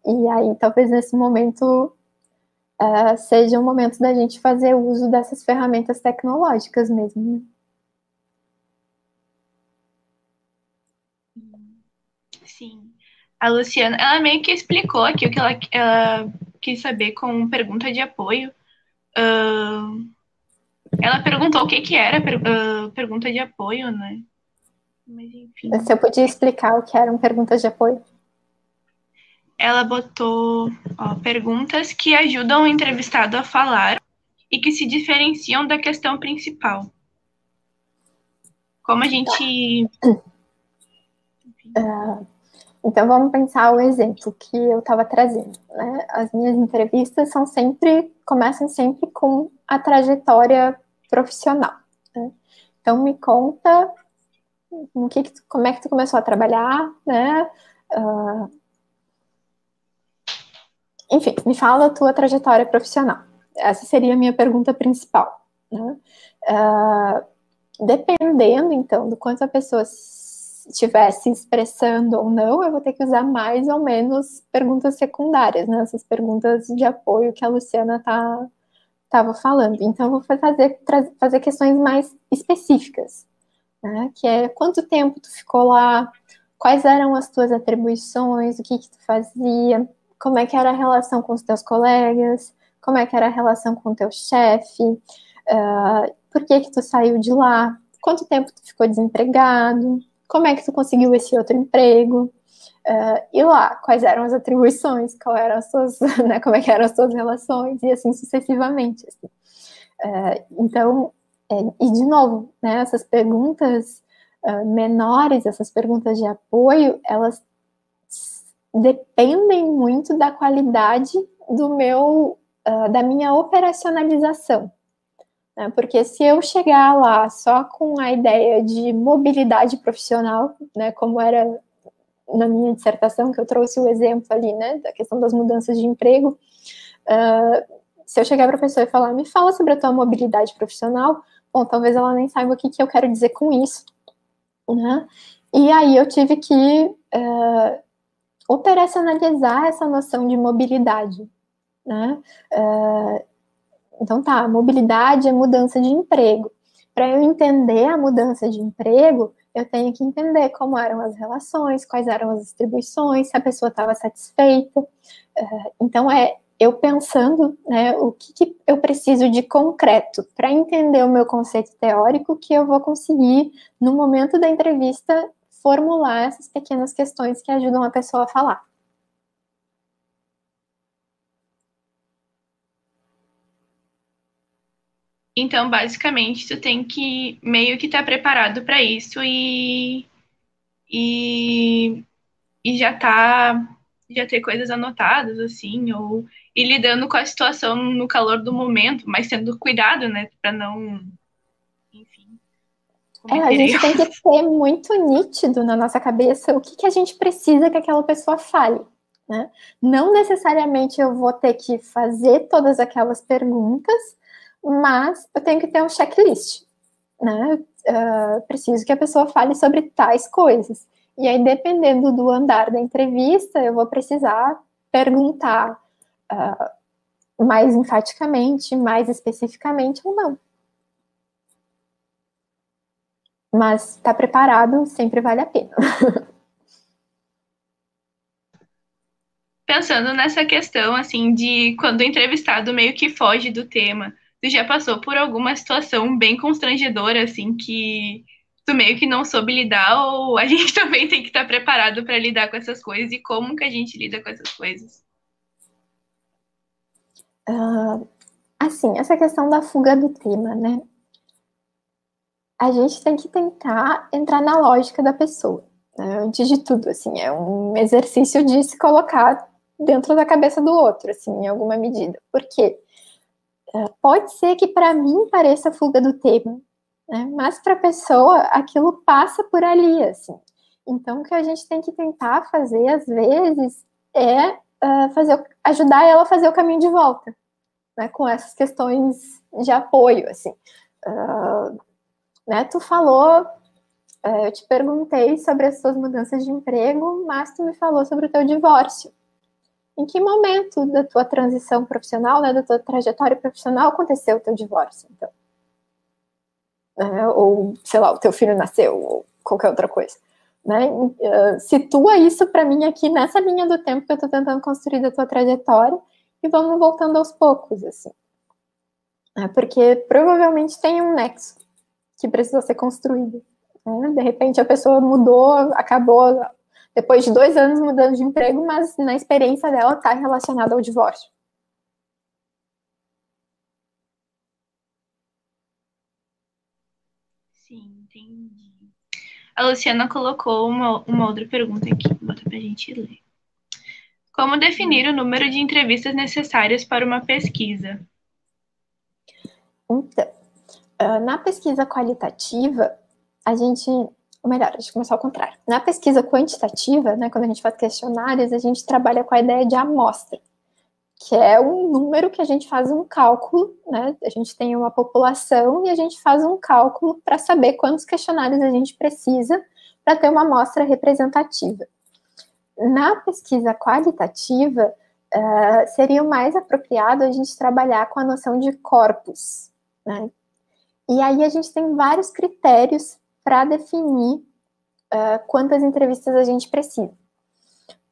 E aí, talvez nesse momento uh, seja o momento da gente fazer uso dessas ferramentas tecnológicas mesmo. Né? Sim a Luciana, ela meio que explicou aqui o que ela, ela quis saber com pergunta de apoio. Uh, ela perguntou o que, que era per, uh, pergunta de apoio, né? Mas enfim. Se eu podia explicar o que eram perguntas de apoio? Ela botou ó, perguntas que ajudam o entrevistado a falar e que se diferenciam da questão principal. Como a gente. Uh, então vamos pensar o exemplo que eu estava trazendo. Né? As minhas entrevistas são sempre, começam sempre com a trajetória profissional. Né? Então me conta que, que tu, como é que tu começou a trabalhar, né? Uh, enfim, me fala a tua trajetória profissional. Essa seria a minha pergunta principal. Né? Uh, dependendo, então, do quanto a pessoa estiver se expressando ou não, eu vou ter que usar mais ou menos perguntas secundárias, né? Essas perguntas de apoio que a Luciana tá estava falando. Então, eu vou fazer, fazer questões mais específicas, né? Que é quanto tempo tu ficou lá, quais eram as tuas atribuições, o que, que tu fazia, como é que era a relação com os teus colegas, como é que era a relação com o teu chefe, uh, por que que tu saiu de lá, quanto tempo tu ficou desempregado, como é que tu conseguiu esse outro emprego? Uh, e lá, quais eram as atribuições, qual eram as suas, né, como é que eram as suas relações, e assim sucessivamente. Assim. Uh, então, é, e de novo, né, essas perguntas uh, menores, essas perguntas de apoio, elas dependem muito da qualidade do meu, da minha operacionalização. Né? Porque se eu chegar lá só com a ideia de mobilidade profissional, né, como era na minha dissertação, que eu trouxe o exemplo ali, né, da questão das mudanças de emprego, uh, se eu chegar para a pessoa e falar, me fala sobre a tua mobilidade profissional, bom, talvez ela nem saiba o que, que eu quero dizer com isso, né? E aí eu tive que uh, operacionalizar essa noção de mobilidade, né? Uh, então tá, mobilidade é mudança de emprego. Para eu entender a mudança de emprego, eu tenho que entender como eram as relações, quais eram as distribuições, se a pessoa estava satisfeita. Eh, então é eu pensando, né, o que, que eu preciso de concreto para entender o meu conceito teórico que eu vou conseguir no momento da entrevista formular essas pequenas questões que ajudam a pessoa a falar. Então, basicamente, tu tem que meio que estar tá preparado para isso e, e, e já tá já ter coisas anotadas, assim, ou ir lidando com a situação no calor do momento, mas tendo cuidado, né, para não, enfim. É, a gente tem que ter muito nítido na nossa cabeça o que, que a gente precisa que aquela pessoa fale. Né? Não necessariamente eu vou ter que fazer todas aquelas perguntas, mas eu tenho que ter um checklist. Né? Uh, preciso que a pessoa fale sobre tais coisas. E aí, dependendo do andar da entrevista, eu vou precisar perguntar uh, mais enfaticamente, mais especificamente ou não. Mas estar tá preparado sempre vale a pena. Pensando nessa questão, assim, de quando o entrevistado meio que foge do tema, tu já passou por alguma situação bem constrangedora, assim, que tu meio que não soube lidar, ou a gente também tem que estar preparado para lidar com essas coisas e como que a gente lida com essas coisas? Uh, assim, essa questão da fuga do tema, né? A gente tem que tentar entrar na lógica da pessoa. Né? Antes de tudo, assim, é um exercício de se colocar dentro da cabeça do outro, assim, em alguma medida. Porque pode ser que para mim pareça fuga do tema, né? Mas para a pessoa, aquilo passa por ali, assim. Então, o que a gente tem que tentar fazer, às vezes, é uh, fazer, ajudar ela a fazer o caminho de volta, né? Com essas questões de apoio, assim. Uh, né? Tu falou, uh, eu te perguntei sobre as suas mudanças de emprego, mas tu me falou sobre o teu divórcio. Em que momento da tua transição profissional, né, da tua trajetória profissional, aconteceu o teu divórcio, então? né? ou sei lá, o teu filho nasceu, ou qualquer outra coisa. Né? Uh, situa isso para mim aqui nessa linha do tempo que eu estou tentando construir da tua trajetória e vamos voltando aos poucos, assim. É porque provavelmente tem um nexo que precisa ser construído. Né? De repente a pessoa mudou, acabou depois de dois anos mudando de emprego, mas na experiência dela está relacionada ao divórcio. Entendi. A Luciana colocou uma, uma outra pergunta aqui, bota pra gente ler. Como definir o número de entrevistas necessárias para uma pesquisa? Então, ah, na pesquisa qualitativa, a gente. Ou melhor, deixa eu começar ao contrário. Na pesquisa quantitativa, né, quando a gente faz questionários, a gente trabalha com a ideia de amostra que é um número que a gente faz um cálculo, né? A gente tem uma população e a gente faz um cálculo para saber quantos questionários a gente precisa para ter uma amostra representativa. Na pesquisa qualitativa, uh, seria mais apropriado a gente trabalhar com a noção de corpus, né? E aí a gente tem vários critérios para definir uh, quantas entrevistas a gente precisa.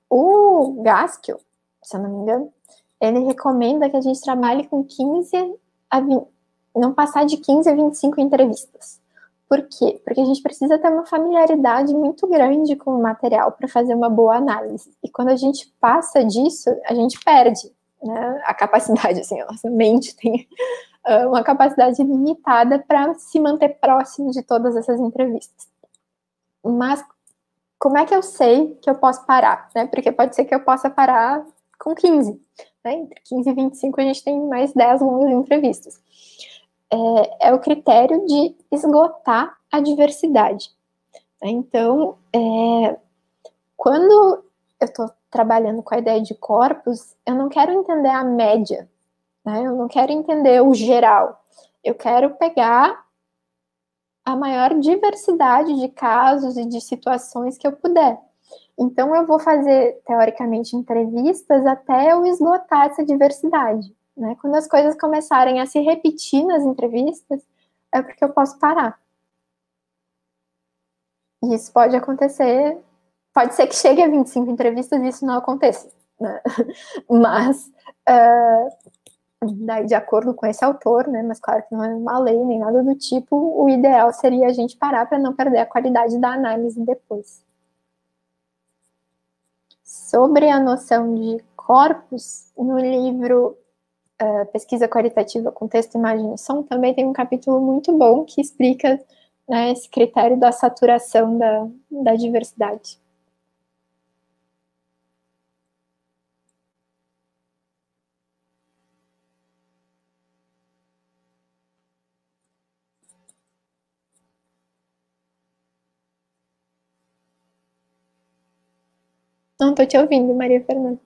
O Gaskell, se eu não me engano, ele recomenda que a gente trabalhe com 15 a 20, não passar de 15 a 25 entrevistas. Por quê? Porque a gente precisa ter uma familiaridade muito grande com o material para fazer uma boa análise. E quando a gente passa disso, a gente perde né, a capacidade, assim, a nossa mente tem uma capacidade limitada para se manter próximo de todas essas entrevistas. Mas como é que eu sei que eu posso parar? Né? Porque pode ser que eu possa parar com 15. Né? Entre 15 e 25 a gente tem mais 10 longas entrevistas. É, é o critério de esgotar a diversidade. Né? Então, é, quando eu estou trabalhando com a ideia de corpos, eu não quero entender a média, né? eu não quero entender o geral. Eu quero pegar a maior diversidade de casos e de situações que eu puder. Então, eu vou fazer, teoricamente, entrevistas até eu esgotar essa diversidade. Né? Quando as coisas começarem a se repetir nas entrevistas, é porque eu posso parar. E isso pode acontecer, pode ser que chegue a 25 entrevistas e isso não aconteça. Né? Mas, uh, daí, de acordo com esse autor, né, mas claro que não é uma lei nem nada do tipo, o ideal seria a gente parar para não perder a qualidade da análise depois sobre a noção de corpos, no livro uh, Pesquisa Qualitativa com Texto, Imagem e Som, também tem um capítulo muito bom que explica né, esse critério da saturação da, da diversidade. Não tô te ouvindo, Maria Fernanda.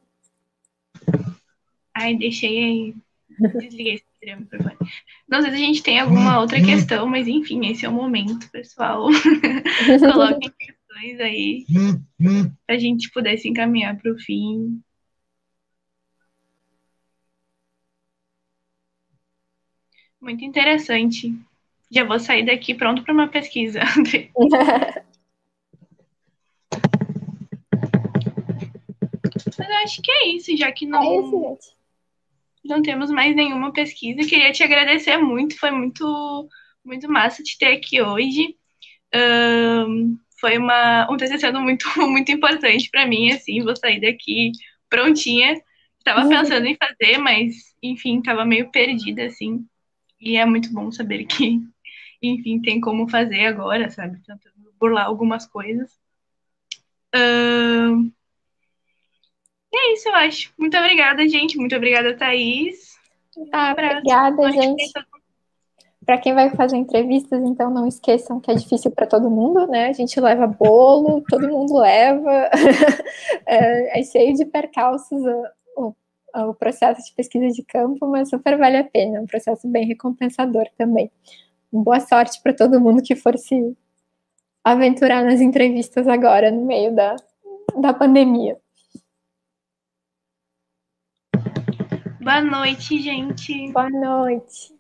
Ai, deixei aí. Desliguei esse microfone. Não sei se a gente tem alguma outra questão, mas enfim, esse é o momento, pessoal. Coloquem questões aí pra gente poder se encaminhar para o fim. Muito interessante. Já vou sair daqui pronto para uma pesquisa. Mas eu acho que é isso, já que não, é isso, gente. não temos mais nenhuma pesquisa. Queria te agradecer muito, foi muito, muito massa te ter aqui hoje. Um, foi uma, um TCC muito, muito importante para mim, assim, vou sair daqui prontinha. Estava uhum. pensando em fazer, mas, enfim, estava meio perdida, assim. E é muito bom saber que, enfim, tem como fazer agora, sabe? Tentando burlar algumas coisas. Uh, é isso, eu acho. Muito obrigada, gente. Muito obrigada, Thaís. Ah, obrigada, gente. Para quem vai fazer entrevistas, então não esqueçam que é difícil para todo mundo, né? A gente leva bolo, todo mundo leva. é, é, cheio de percalços o, o, processo de pesquisa de campo, mas super vale a pena. É um processo bem recompensador também. Boa sorte para todo mundo que for se aventurar nas entrevistas agora, no meio da, da pandemia. Boa noite, gente. Boa noite.